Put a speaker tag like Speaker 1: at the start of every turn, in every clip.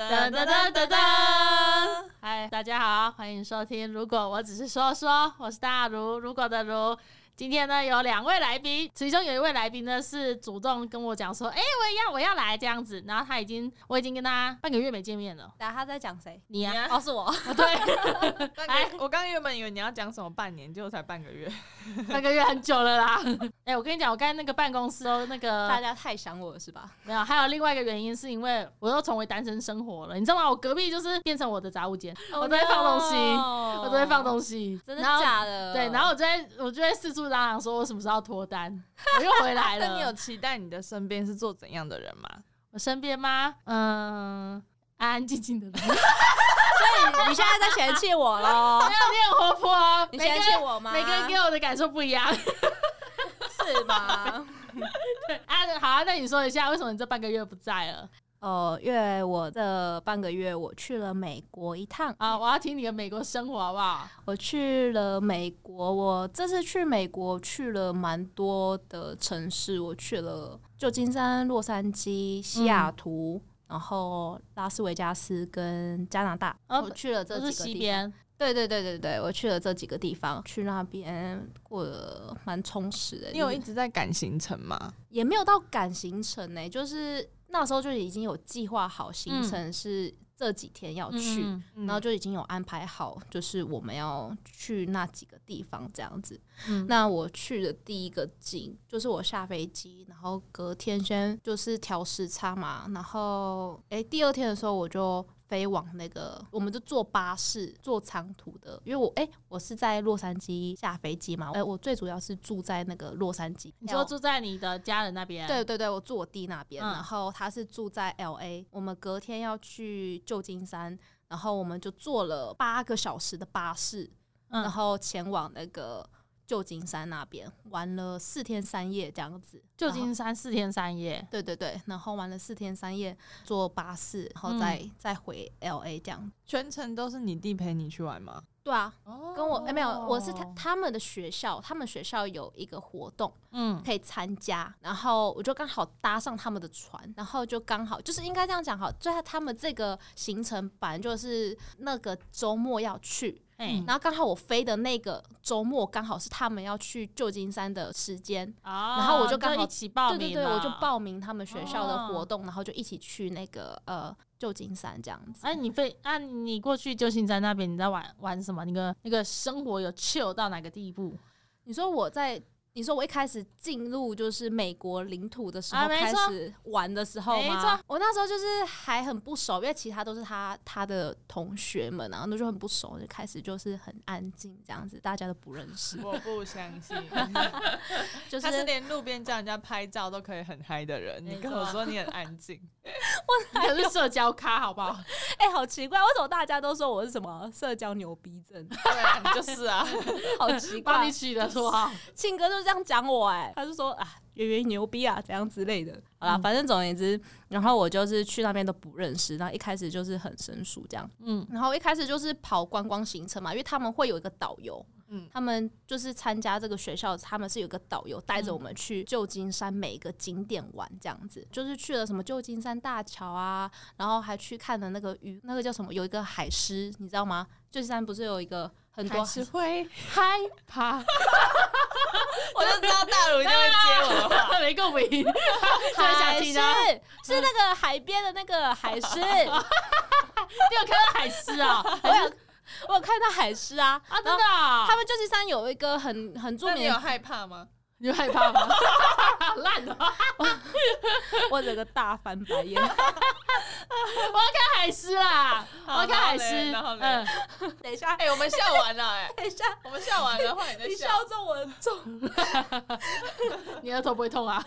Speaker 1: 噔噔噔噔噔！嗨，大家好，欢迎收听。如果我只是说说，我是大如，如果的如。今天呢有两位来宾，其中有一位来宾呢是主动跟我讲说，哎，我也要我要来这样子。然后他已经我已经跟他半个月没见面了。
Speaker 2: 然后他在讲谁？
Speaker 1: 你啊？
Speaker 2: 哦，是我。
Speaker 1: 对。
Speaker 3: 哎，我刚原本以为你要讲什么半年，结果才半个月，
Speaker 1: 半个月很久了啦。哎，我跟你讲，我刚才那个办公室哦，那个
Speaker 2: 大家太想我了是吧？
Speaker 1: 没有，还有另外一个原因是因为我又重回单身生活了，你知道吗？我隔壁就是变成我的杂物间，我都在放东西，我都在放东西，
Speaker 2: 真的假的？
Speaker 1: 对，然后我就在我就在四处嚷嚷说，我什么时候？要脱单，我又回来了。
Speaker 3: 那你有期待你的身边是做怎样的人吗？
Speaker 1: 我身边吗？嗯，安安静静的人。所
Speaker 2: 以你现在在嫌弃我喽？
Speaker 1: 没有，你很活泼。
Speaker 2: 你嫌弃我吗？
Speaker 1: 每个人给我的感受不一样，
Speaker 2: 是吗？
Speaker 1: 对啊，好啊，那你说一下，为什么你这半个月不在了？
Speaker 2: 哦，因为我这半个月我去了美国一趟
Speaker 1: 啊，我要听你的美国生活好不好？
Speaker 2: 我去了美国，我这次去美国去了蛮多的城市，我去了旧金山、洛杉矶、西雅图，然后拉斯维加斯跟加拿大，我去了这几个地方。对对对对对，我去了这几个地方，去那边过得蛮充实的。
Speaker 3: 你有一直在赶行程吗？
Speaker 2: 也没有到赶行程呢，就是。那时候就已经有计划好行程是这几天要去，然后就已经有安排好，就是我们要去那几个地方这样子。那我去的第一个景就是我下飞机，然后隔天先就是调时差嘛，然后哎第二天的时候我就。飞往那个，我们就坐巴士，坐长途的。因为我哎，我是在洛杉矶下飞机嘛，哎，我最主要是住在那个洛杉矶。
Speaker 1: 你说住在你的家人那边？
Speaker 2: 对对对，我住我弟那边，然后他是住在 L A。我们隔天要去旧金山，然后我们就坐了八个小时的巴士，然后前往那个。旧金山那边玩了四天三夜这样子，
Speaker 1: 旧金山四天三夜，
Speaker 2: 对对对，然后玩了四天三夜，坐巴士，然后再再回 L A 这样，
Speaker 3: 全程都是你弟陪你去玩吗？
Speaker 2: 对啊，跟我哎没有，我是他他们的学校，他们学校有一个活动，嗯，可以参加，然后我就刚好搭上他们的船，然后就刚好就是应该这样讲好，就他们这个行程本来就是那个周末要去。然后刚好我飞的那个周末刚好是他们要去旧金山的时间，然后我就刚好
Speaker 1: 一起报名，
Speaker 2: 对对对，我就报名他们学校的活动，然后就一起去那个呃旧金山这样子。
Speaker 1: 哎，你飞啊，你过去旧金山那边你在玩玩什么？那个那个生活有 chill 到哪个地步？
Speaker 2: 你说我在。你说我一开始进入就是美国领土的时候开始玩的时候吗？我那时候就是还很不熟，因为其他都是他他的同学们，然后那就很不熟，就开始就是很安静这样子，大家都不认识。
Speaker 3: 我不相信，就是他是连路边叫人家拍照都可以很嗨的人，你跟我说你很安静，
Speaker 1: 我可是社交咖，好不好？
Speaker 2: 哎，好奇怪，为什么大家都说我是什么社交牛逼症？
Speaker 3: 对啊，就是啊，
Speaker 2: 好奇怪，
Speaker 1: 帮你取的绰号，
Speaker 2: 庆哥就。这样讲我哎，他就说啊，圆圆牛逼啊，怎样之类的。好啦，反正总而言之，然后我就是去那边都不认识，然后一开始就是很生疏这样，嗯，然后一开始就是跑观光行程嘛，因为他们会有一个导游，嗯，他们就是参加这个学校，他们是有个导游带着我们去旧金山每一个景点玩，这样子，就是去了什么旧金山大桥啊，然后还去看了那个鱼，那个叫什么，有一个海狮，你知道吗？旧金山不是有一个。很多
Speaker 1: 是会？害怕，
Speaker 3: 我就知道大鲁一定会接我的话，
Speaker 1: 没共鸣。
Speaker 2: 海狮是那个海边的那个海狮，你
Speaker 1: 有看到海狮啊？
Speaker 2: 我有，我有看到海狮啊！
Speaker 1: 啊，真的，
Speaker 2: 他们旧金山有一个很很著名，你
Speaker 3: 有害怕吗？
Speaker 1: 你害怕吗？烂了！
Speaker 2: 我整个大翻白眼。我要
Speaker 1: 看海狮啦！我要看海狮。
Speaker 3: 嗯，等一下，哎，我们笑完了，哎，
Speaker 2: 等一下，
Speaker 3: 我们笑完了，换你再笑。
Speaker 2: 你笑中我的重，
Speaker 1: 你额头不会痛啊？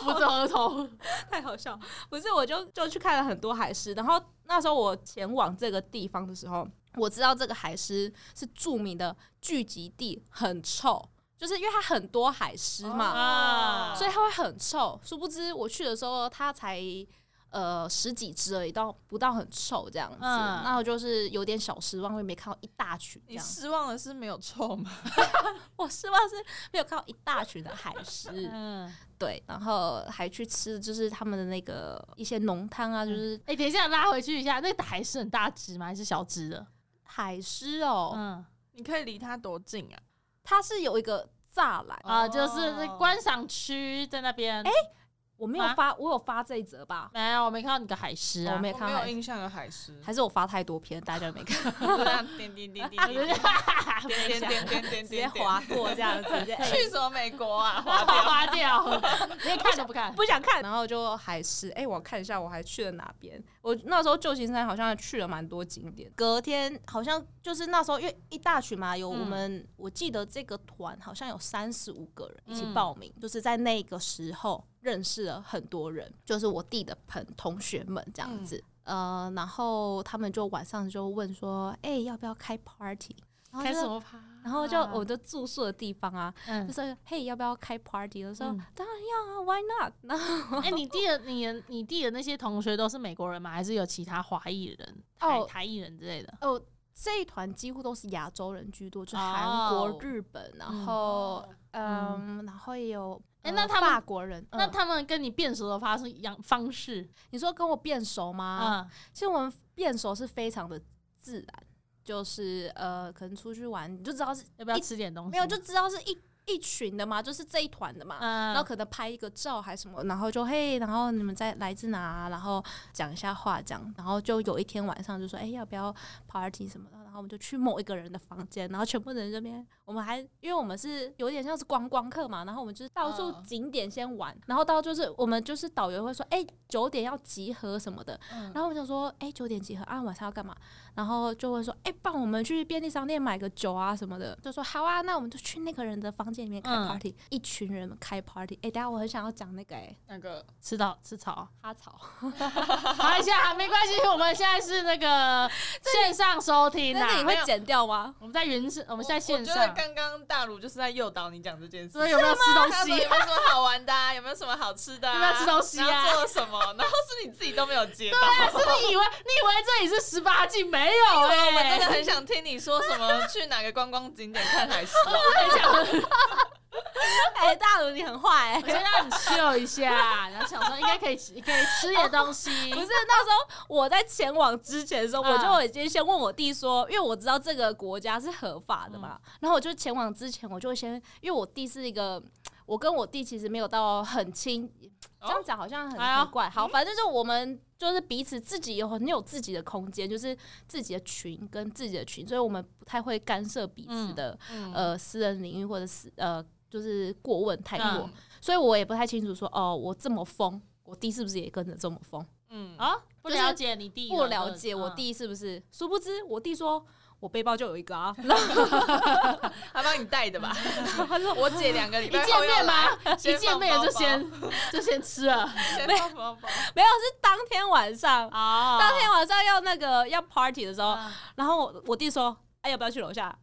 Speaker 1: 扶着额头，
Speaker 2: 太好笑。不是，我就就去看了很多海狮，然后那时候我前往这个地方的时候，我知道这个海狮是著名的聚集地，很臭。就是因为它很多海狮嘛，所以它会很臭。殊不知我去的时候，它才呃十几只而已，到不到很臭这样子。
Speaker 1: 嗯
Speaker 2: 那我就是有点小失望，因为没看到一大群
Speaker 3: 你。失望的是没有臭吗？
Speaker 2: 我失望是没有看到一大群的海狮，
Speaker 1: 嗯，
Speaker 2: 对，然后还去吃就是他们的那个一些浓汤啊，就是
Speaker 1: 哎、等一下拉回去一下，那个海狮很大只吗？还是小只的？
Speaker 2: 海狮哦，
Speaker 1: 嗯
Speaker 3: 你可以离它多近啊？
Speaker 2: 它是有一个栅栏，
Speaker 1: 啊、就是观赏区在那边。哎、
Speaker 2: 我没有
Speaker 1: 啊
Speaker 2: 发，我有发这一则吧？
Speaker 1: 没有，我没看到你的海狮啊。
Speaker 2: 我没
Speaker 3: 有
Speaker 2: 看海狮
Speaker 3: 印象有海狮，
Speaker 2: 还是我发太多篇，大家没看，
Speaker 3: 点点点点点点点点点点点
Speaker 2: 直接划过这样子，
Speaker 3: 去什么美国啊？划掉。
Speaker 1: 花掉，连看都不看。
Speaker 2: 不想看，然后就海狮。哎、我看一下我还去了哪边。我那时候旧金山好像去了蛮多景点。隔天好像就是那时候，因为一大群嘛，有我们、我记得这个团好像有三十五个人一起报名，就是在那个时候认识了很多人，就是我弟的朋同学们这样子。呃，然后他们就晚上就问说，哎、要不要开 party？然后就
Speaker 1: 开什么趴？
Speaker 2: 然后就我的住宿的地方啊，
Speaker 1: 嗯
Speaker 2: 就，说嘿，要不要开 party？我说、
Speaker 1: 嗯
Speaker 2: 当然要啊，Why not？然后
Speaker 1: 哎、你弟的你的你弟的那些同学都是美国人吗？还是有其他华裔人、台、
Speaker 2: 哦
Speaker 1: 台裔人之类的？
Speaker 2: 哦，这一团几乎都是亚洲人居多，就
Speaker 1: 哦
Speaker 2: 韩国、日本，然
Speaker 1: 嗯
Speaker 2: 后嗯，然后也有。呃
Speaker 1: 哎那他们
Speaker 2: 法国人，嗯
Speaker 1: 那他们跟你变熟的发生一样方式
Speaker 2: 你说跟我变熟吗？
Speaker 1: 嗯？
Speaker 2: 其实我们变熟是非常的自然，就是呃，可能出去玩你就知道是
Speaker 1: 要不要
Speaker 2: 一
Speaker 1: 吃点东西？
Speaker 2: 没有就知道是一一群的嘛，就是这一团的嘛。
Speaker 1: 嗯，
Speaker 2: 然后可能拍一个照还是什么，然后就嘿，然后你们在来自哪啊、然后讲一下话这样，然后就有一天晚上就说，哎、要不要 party 什么的，然后我们就去某一个人的房间，然后全部人这边，我们还因为我们是有点像是观光客嘛，然后我们就是到处
Speaker 3: 嗯
Speaker 2: 景点先玩，然后到就是我们就是导游会说，哎、九点要集合什么的，
Speaker 1: 嗯
Speaker 2: 然后我们想说，哎、九点集合啊，晚上要干嘛？然后就会说，哎、帮我们去便利商店买个酒啊什么的，就说好啊，那我们就去那个人的房间里面开
Speaker 1: 嗯
Speaker 2: party，、一群人开 party。哎、等下我很想要讲那个哎、
Speaker 3: 那个
Speaker 1: 吃到吃草，
Speaker 2: 哈草，
Speaker 1: 好一下没关系，我们现在是那个 线上收听
Speaker 2: 那你。会剪掉吗？
Speaker 1: 我们在云是，我们在线
Speaker 3: 我觉得
Speaker 1: 上，
Speaker 3: 刚刚大鲁就是在诱导你讲这件事。
Speaker 1: 所以有没有吃东
Speaker 3: 西有
Speaker 1: 西？
Speaker 3: 没有什么好玩的、啊？有没有什么好吃的、啊？
Speaker 1: 有没有吃东西啊
Speaker 3: 然后做了什么？然后是你自己都没有接到。
Speaker 1: 是你以为你以为这里是十八禁？没有哎、
Speaker 3: 我们真的很想听你说什么去哪个观光景点看海狮、啊。
Speaker 2: 哎、大鲁你很坏、
Speaker 1: 我先让你 chill 一下，然后想说应该可以吃，可以吃点东西。
Speaker 2: 不是那时候我在前往之前的时候，
Speaker 1: 嗯
Speaker 2: 我就已经先问我弟说，因为我知道这个国家是合法的嘛，然后我就前往之前，我就先，因为我弟是一个，我跟我弟其实没有到很亲，这样讲好像很
Speaker 1: 哎呦
Speaker 2: 很怪。好，反正就我们就是彼此自己有很有自己的空间，就是自己的群跟自己的群，所以我们不太会干涉彼此的、
Speaker 3: 嗯
Speaker 2: 呃私人领域或者是呃就是过问太过，
Speaker 1: 嗯
Speaker 2: 所以我也不太清楚说哦，我这么疯，我弟是不是也跟着这么疯？
Speaker 3: 嗯
Speaker 1: 啊，不了解你弟，
Speaker 2: 不了解我
Speaker 1: 嗯。
Speaker 2: 弟是不是？殊不知我弟说我背包就有一个啊，
Speaker 3: 他帮你带的吧？
Speaker 2: 他说
Speaker 3: 我姐两个礼拜一
Speaker 1: 见面吗？一见面就先 就先吃了
Speaker 3: 先放包包。
Speaker 2: 没有是当天晚上，
Speaker 1: 哦
Speaker 2: 当天晚上要那个要 party 的时候，
Speaker 1: 嗯
Speaker 2: 然后我我弟说，哎、要不要去楼下？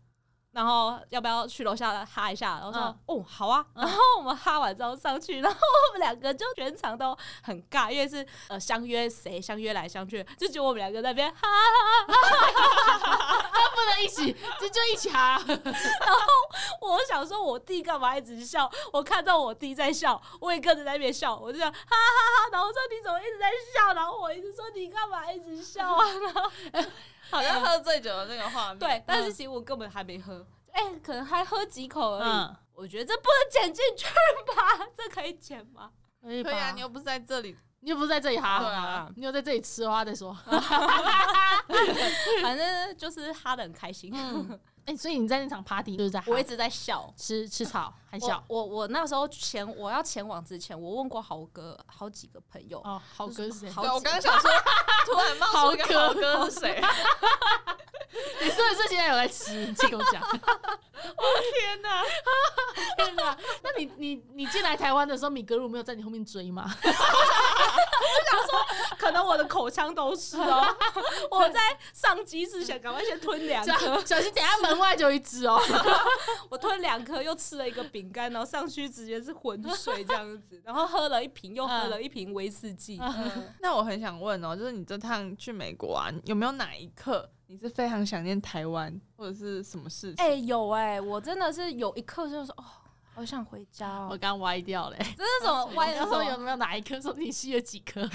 Speaker 2: 然后要不要去楼下哈一下？然后说、
Speaker 1: 嗯
Speaker 2: 哦好啊，
Speaker 1: 嗯
Speaker 2: 然后我们哈完之后上去，然后我们两个就全场都很尬，因为是呃相约谁相约来相去，就只有我们两个在那边哈
Speaker 1: 不能一起，就就一起哈。
Speaker 2: 然后我想说，我弟干嘛一直笑？我看到我弟在笑，我也跟着在那边笑，我就想哈哈哈然后我说你怎么一直在笑？然后我一直说你干嘛一直笑啊？然后
Speaker 3: 好像喝醉酒的那个画面。
Speaker 2: 对，但是其实我根本还没喝，哎、可能还喝几口而已。
Speaker 1: 嗯，
Speaker 2: 我觉得这不能剪进去吧？这可以剪吗？
Speaker 1: 可以
Speaker 3: 啊，你又不是在这里。
Speaker 1: 你又不是在这里哈，
Speaker 3: 对啊
Speaker 1: 你又在这里吃的话再说。
Speaker 2: 反正就是哈的很开心。
Speaker 1: 嗯，哎，所以你在那场 party 就是在哈
Speaker 2: 我一直在笑。
Speaker 1: 吃吃草，还笑
Speaker 2: 我我那时候前我要前往之前，我问过豪哥好几个朋友，
Speaker 1: 哦。豪哥是谁？
Speaker 3: 我刚刚想说，突然冒出一个豪哥是谁？
Speaker 1: 你是不是现在有在吃？你先跟我讲。
Speaker 3: 我天哪！
Speaker 1: 天哪！那你你你进来台湾的时候，米格鲁没有在你后面追吗？
Speaker 2: 可能我的口腔都是哦。我在上机之前，赶快先吞两颗，
Speaker 1: 小心等下门外就一只哦。
Speaker 2: 我吞两颗，又吃了一个饼干，然后上去直接是浑水这样子，然后喝了一瓶，又喝了一瓶威士忌。
Speaker 3: 那我很想问哦，就是你这趟去美国啊，有没有哪一刻你是非常想念台湾，或者是什么事情？
Speaker 2: 哎，有哎，我真的是有一刻就是哦。好想回家哦！
Speaker 1: 我刚歪掉嘞，
Speaker 2: 这 是什么歪？
Speaker 1: 的时候有没有哪一颗说你吸了几颗？哎，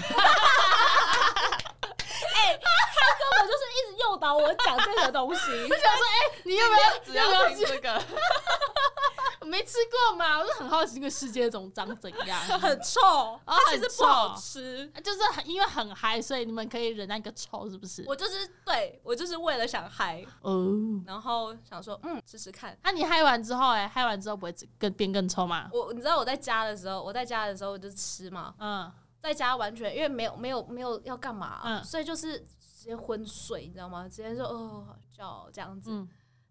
Speaker 2: 他根本就是一直诱导我讲这个东西。我
Speaker 1: 想说，哎，你有没有
Speaker 3: 只要听这个？
Speaker 1: 没吃过嘛？我就很好奇这个世界总长怎样，
Speaker 2: 很臭，
Speaker 1: 它
Speaker 2: 其实不好吃，
Speaker 1: 就是很因为很嗨，所以你们可以忍那个臭，是不是？
Speaker 2: 我就是对我就是为了想嗨哦，然后想说嗯试试看。
Speaker 1: 那你嗨完之后，哎，嗨完之后不会更变更臭吗？
Speaker 2: 我你知道我在家的时候，我在家的时候我就吃嘛，嗯，在家完全因为没有没有没有要干嘛，嗯，所以就是直接昏睡，你知道吗？直接说哦好笑这样子。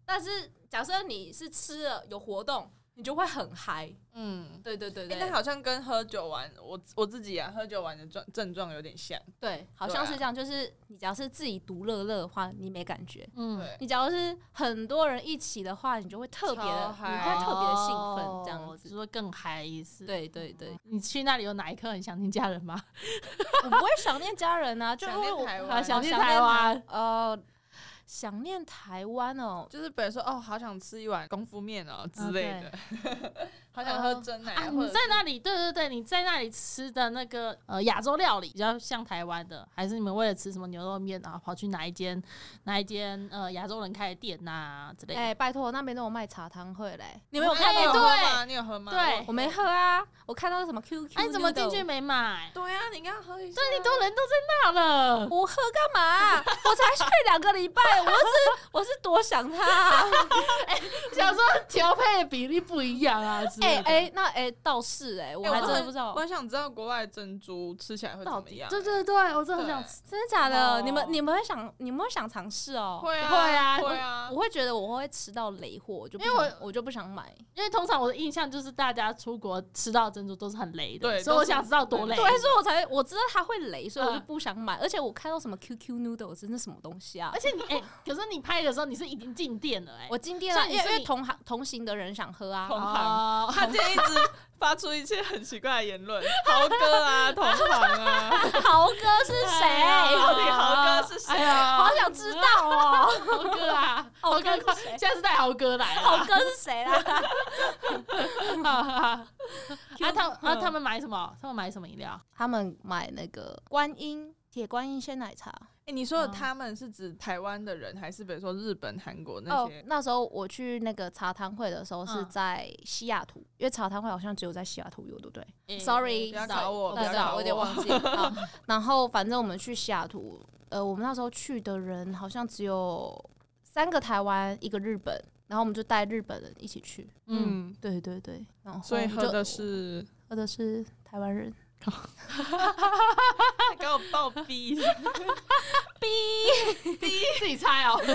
Speaker 2: 但是假设你是吃了有活动。你就会很嗨，嗯，对对对对，
Speaker 3: 那好像跟喝酒玩，我我自己啊，喝酒玩的状症状有点像，
Speaker 2: 对，好像是这样，就是你只要是自己独乐乐的话，你没感觉，嗯，你只要是很多人一起的话，你就会特别的，你会特别的兴奋，这样子，
Speaker 1: 就会更嗨一次，
Speaker 2: 对对对，
Speaker 1: 你去那里有哪一刻很想念家人吗？
Speaker 2: 我不会想念家人啊，就
Speaker 3: 想念台湾，
Speaker 1: 想念台湾，
Speaker 2: 呃。想念台湾哦，
Speaker 3: 就是本来说哦，好想吃一碗功夫面哦之类的，好想喝真奶。
Speaker 1: 你在那里？对对对，你在那里吃的那个呃亚洲料理比较像台湾的，还是你们为了吃什么牛肉面然后跑去哪一间哪一间呃亚洲人开的店呐之类的？
Speaker 2: 哎，拜托，那边都有卖茶汤会嘞，
Speaker 3: 你们有看到吗？你有喝吗？
Speaker 1: 对，
Speaker 2: 我没喝啊，我看到什么 QQ，
Speaker 1: 哎，怎么进去没买？
Speaker 3: 对啊，你应该喝一下。
Speaker 1: 对，你都人都在那了，
Speaker 2: 我喝干嘛？我才睡两个礼拜。我是 我是多想他，哎
Speaker 1: 想说调配的比例不一样啊。
Speaker 2: 哎哎，那哎倒是哎，我还真的不知道。
Speaker 3: 我想知道国外珍珠吃起来会怎么样？
Speaker 1: 对对对，我真的很想吃。
Speaker 2: 真的假的？你们你们会想你们会想尝试哦？
Speaker 3: 会啊
Speaker 1: 会啊
Speaker 3: 会啊！
Speaker 2: 我会觉得我会吃到雷货，就因为我我就不想买，
Speaker 1: 因为通常我的印象就是大家出国吃到珍珠都是很雷的，
Speaker 3: 对，
Speaker 1: 所以我想知道多雷。
Speaker 2: 对，所以我才我知道它会雷，所以我就不想买。而且我看到什么 QQ noodle 真的什么东西啊？
Speaker 1: 而且你哎，可是你拍的。时候你是已经进店了哎，
Speaker 2: 我进店了，因为同行同行的人想喝啊，
Speaker 3: 同行，他今天一直发出一些很奇怪的言论，豪哥啊，同行啊，
Speaker 2: 豪哥是谁？
Speaker 3: 到底豪哥是谁？
Speaker 2: 好想知道哦，
Speaker 1: 豪哥啊，豪哥快，下次带豪哥来，
Speaker 2: 豪哥是谁啦？
Speaker 1: 啊，他啊，他们买什么？他们买什么饮料？
Speaker 2: 他们买那个观音铁观音鲜奶茶。
Speaker 3: 哎，你说的他们是指台湾的人，还是比如说日本、韩国那些？
Speaker 2: 那时候我去那个茶汤会的时候是在西雅图，因为茶汤会好像只有在西雅图有，对不对？Sorry，
Speaker 3: 不要搞我，
Speaker 2: 对对，我有点忘记。然后反正我们去西雅图，呃，我们那时候去的人好像只有三个台湾，一个日本，然后我们就带日本人一起去。嗯，对对对。然后
Speaker 3: 所以喝的是
Speaker 2: 喝的是台湾人。
Speaker 3: 给我爆逼，
Speaker 2: 逼。
Speaker 1: 逼。自己猜哦。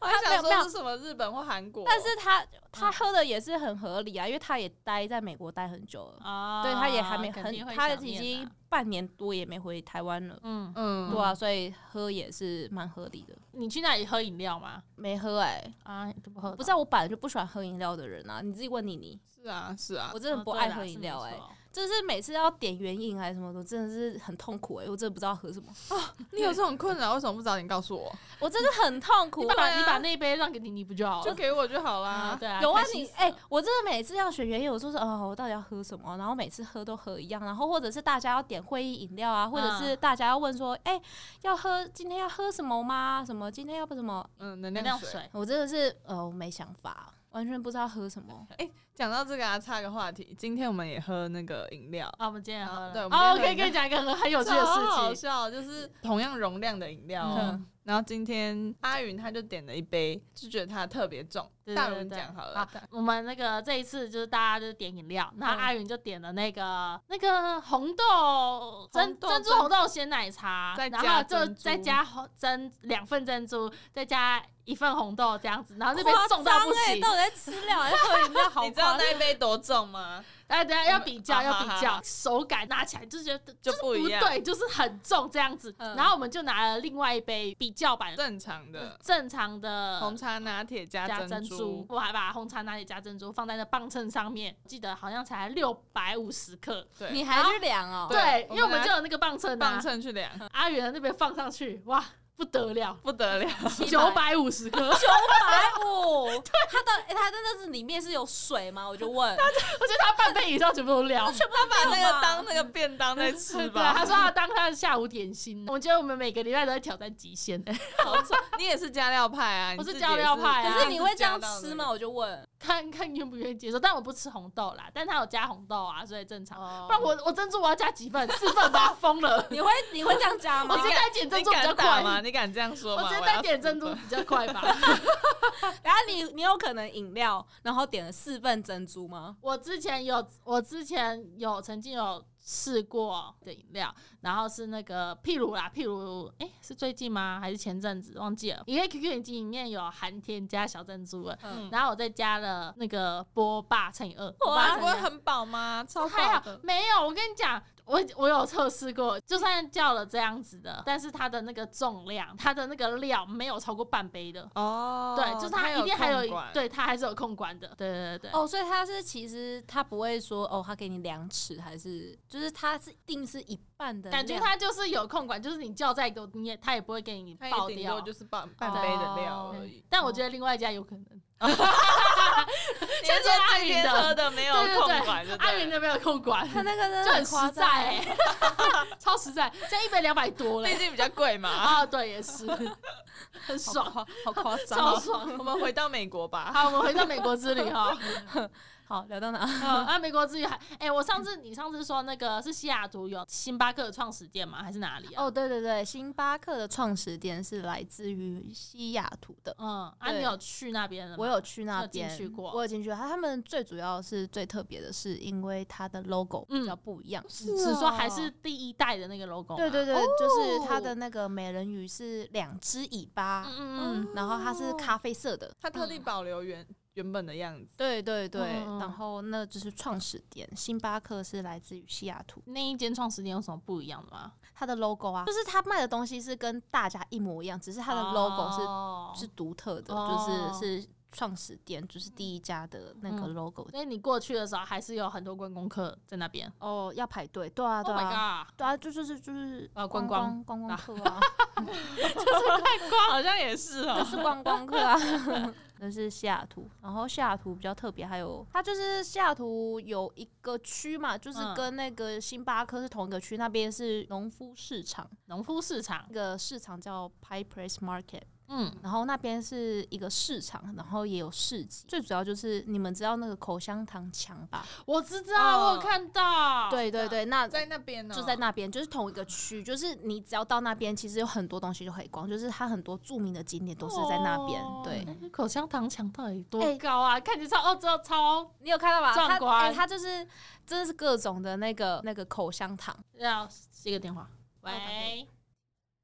Speaker 3: 我还想说是什么日本或韩国，
Speaker 2: 但是他他喝的也是很合理啊，因为他也待在美国待很久了。啊，对，他也还没很，他已经半年多也没回台湾了，嗯。嗯，对啊，所以喝也是蛮合理的。
Speaker 1: 你去那里喝饮料吗？
Speaker 2: 没喝哎，啊，不喝，不是我本来就不喜欢喝饮料的人啊，你自己问你你。
Speaker 3: 是啊，是啊，
Speaker 2: 我真的不爱喝饮料哎，就是每次要点原饮还是什么的，真的是很痛苦哎，我真的不知道喝什么
Speaker 3: 啊。你有这种困扰，为什么不早点告诉我？
Speaker 2: 我真的很痛苦。
Speaker 1: 你把你把那杯让给你，你不就好了？
Speaker 3: 就给我就好啦。
Speaker 1: 对啊，
Speaker 2: 有啊，你哎，我真的每次要选原饮，我说是哦，我到底要喝什么？然后每次喝都喝一样，然后或者是大家要点会议饮料啊，或者是大家要问说，哎，要喝今天要喝什么吗？什么今天要不什么？
Speaker 3: 嗯，能量水。
Speaker 1: 我
Speaker 2: 真的是呃，没想法。完全不知道喝什么。
Speaker 3: 哎，讲到这个啊，插个话题，今天我们也喝那个饮料。
Speaker 1: 啊，我们今天也喝了，
Speaker 3: 对我
Speaker 1: 可以跟你讲一个很很有趣的事情。
Speaker 3: 笑，就是同样容量的饮料哦、
Speaker 2: 嗯
Speaker 3: 然后今天阿云他就点了一杯，就觉得它特别重。大伦
Speaker 1: 对对对
Speaker 3: 讲好了，
Speaker 1: 好，我们那个这一次就是大家就是点饮料，然后
Speaker 3: 嗯
Speaker 1: 阿云就点了那个那个红豆珍珍珠红豆鲜奶茶，然后就再加红珍两份珍珠，再加一份红豆这样子，然后这边重到不行。
Speaker 2: 到底在吃料还是喝饮料？好
Speaker 3: 你知道那一杯多重吗？
Speaker 1: 哎，等下要比较，要比较，手感拿起来就觉得
Speaker 3: 就不一样
Speaker 1: 对，就是很重这样子。
Speaker 2: 嗯
Speaker 1: 然后我们就拿了另外一杯比较版
Speaker 3: 正常的
Speaker 1: 正常的
Speaker 3: 红茶拿铁加
Speaker 1: 加
Speaker 3: 珍
Speaker 1: 珍珠，我还把红茶拿铁加珍珠放在那磅秤上面，记得好像才六百五十克。
Speaker 3: 对，
Speaker 2: 你还去量哦？
Speaker 3: 对
Speaker 1: 因为我们就有那个磅秤
Speaker 3: 磅
Speaker 1: 啊，
Speaker 3: 秤去量，
Speaker 1: 阿元那边放上去，哇，不得了，
Speaker 3: 不得了。
Speaker 1: 九百五十克，我觉
Speaker 2: 百五，它的欸它真的是里面是有水吗？我就问，我觉
Speaker 1: 得他半杯以上全部都料。
Speaker 2: 全部
Speaker 3: 他把那个当那个便当在吃
Speaker 1: 对，
Speaker 3: 吧。
Speaker 1: 他说要当他的下午点心。我觉得我们每个礼拜都在挑战极限，
Speaker 3: 好丑你也是加料派啊？
Speaker 1: 我是加料派啊
Speaker 2: 可是你会这样吃吗？？我就问。
Speaker 1: 看看愿不愿意接受。但我不吃红豆啦，但他有加红豆啊，所以正常。
Speaker 2: 哦
Speaker 1: 不然我我珍珠我要加几份？四份吧，疯了。
Speaker 2: 你会你会这样加吗
Speaker 1: 我？直接单点珍珠比较
Speaker 3: 你敢吗？
Speaker 1: 快，
Speaker 3: 你敢这样说吗？
Speaker 1: 我觉
Speaker 3: 得
Speaker 1: 单点珍珠比较快吧。
Speaker 2: 然后你你有可能饮料，然后点了四份珍珠吗？
Speaker 1: 我之前有，我之前有曾经有试过的饮料，然后是那个譬如啦，譬如，哎、是最近吗？还是前阵子忘记了？因为 QQ 眼镜里面有含添加小珍珠了，
Speaker 3: 嗯
Speaker 1: 然后我再加了那个波霸乘以二，我
Speaker 2: 哇
Speaker 3: 不会很饱吗？超
Speaker 1: 还好
Speaker 3: 饱。
Speaker 1: 没有，我跟你讲，我我有测试过，就算叫了这样子的，但是它的那个重量，它的那个料没有超过半杯的。
Speaker 3: 哦
Speaker 1: 对，就是它一定还有对它还是有控管的，对对对对。
Speaker 2: 哦，所以它是其实它不会说哦，它给你两尺，还是就是它是定是一半的
Speaker 1: 感觉它就是有控管，就是你叫再多，你也它也不会给你
Speaker 3: 它
Speaker 1: 爆掉。
Speaker 3: 就是半半杯的料而已。
Speaker 1: 但我觉得另外一家有可能，
Speaker 3: 你是说这边喝的没有控管，
Speaker 1: 阿云的没有控管，
Speaker 2: 他那个真的
Speaker 1: 就很实在哎、超实在，这一杯两百多嘞。
Speaker 3: 毕竟比较贵嘛。
Speaker 1: 啊，对，也是，很
Speaker 2: 好
Speaker 1: 爽，
Speaker 2: 夸好夸张哦。
Speaker 1: 超爽。
Speaker 3: 我们回到美国吧。
Speaker 1: 好，我们回到美国之旅哈。
Speaker 2: 好，聊到哪？
Speaker 1: 嗯 啊，美国之旅还，哎、我上次你上次说那个是西雅图有星巴克的创始店吗？还是哪里啊？
Speaker 2: 哦，对对对，星巴克的创始店是来自于西雅图的。
Speaker 1: 嗯，啊，你有去那边的吗？
Speaker 2: 我有去那
Speaker 1: 有进
Speaker 2: 边，
Speaker 1: 去过
Speaker 2: 我有进去。它他们最主要是最特别的是，因为它的 logo
Speaker 1: 嗯
Speaker 2: 比较不一样。
Speaker 1: 是只说还是第一代的那个 logo 吗。
Speaker 2: 对对对，就是它的那个美人鱼是两只尾巴，
Speaker 1: 嗯嗯嗯，
Speaker 2: 然后它是咖啡色的。
Speaker 3: 它特地保留原原本的样子。
Speaker 2: 对对对，
Speaker 1: 嗯嗯嗯
Speaker 2: 然后那就是创始店，星巴克是来自于西雅图，
Speaker 1: 那一间创始店有什么不一样的吗？
Speaker 2: 它的 logo 啊，就是它卖的东西是跟大家一模一样，只是它的 logo 是、
Speaker 1: 哦
Speaker 2: 是独特的，
Speaker 1: 哦
Speaker 2: 就是是创始店，就是第一家的那个
Speaker 1: 嗯
Speaker 2: logo。
Speaker 1: 所以你过去的时候还是有很多观光客在那边。
Speaker 2: 哦，要排队，对啊，对
Speaker 1: Oh
Speaker 2: 啊。对啊，就就是就是
Speaker 1: 呃
Speaker 2: 观
Speaker 1: 观光
Speaker 2: 光观光客啊，
Speaker 3: 好像也是
Speaker 2: 就
Speaker 3: 哦。
Speaker 2: 是观光客啊。那是西雅图，然后西雅图比较特别，还有它就是西雅图有一个区嘛，就是
Speaker 1: 嗯
Speaker 2: 跟那个星巴克是同一个区，那边是农夫市场，
Speaker 1: 农夫市场
Speaker 2: 那，个市场叫 Pie Place Market，
Speaker 1: 嗯，
Speaker 2: 然后那边是一个市场，然后也有市集，最主要就是你们知道那个口香糖墙吧？
Speaker 1: 我知道，我有
Speaker 3: 哦
Speaker 1: 看到。
Speaker 2: 对对对，那
Speaker 3: 在那边呢，
Speaker 2: 就在那边，就是同一个区，就是你只要到那边，其实有很多东西就可以逛，就是它很多著名的景点都是在那边。
Speaker 1: 哦
Speaker 2: 对，
Speaker 1: 哎口香糖墙到底多
Speaker 2: 哎
Speaker 1: 高啊？看起来超哦，这超
Speaker 2: 你有看到吧？它
Speaker 1: 壮观
Speaker 2: 哎它就是真的是各种的那个那个口香糖。
Speaker 1: 要接个电话。喂，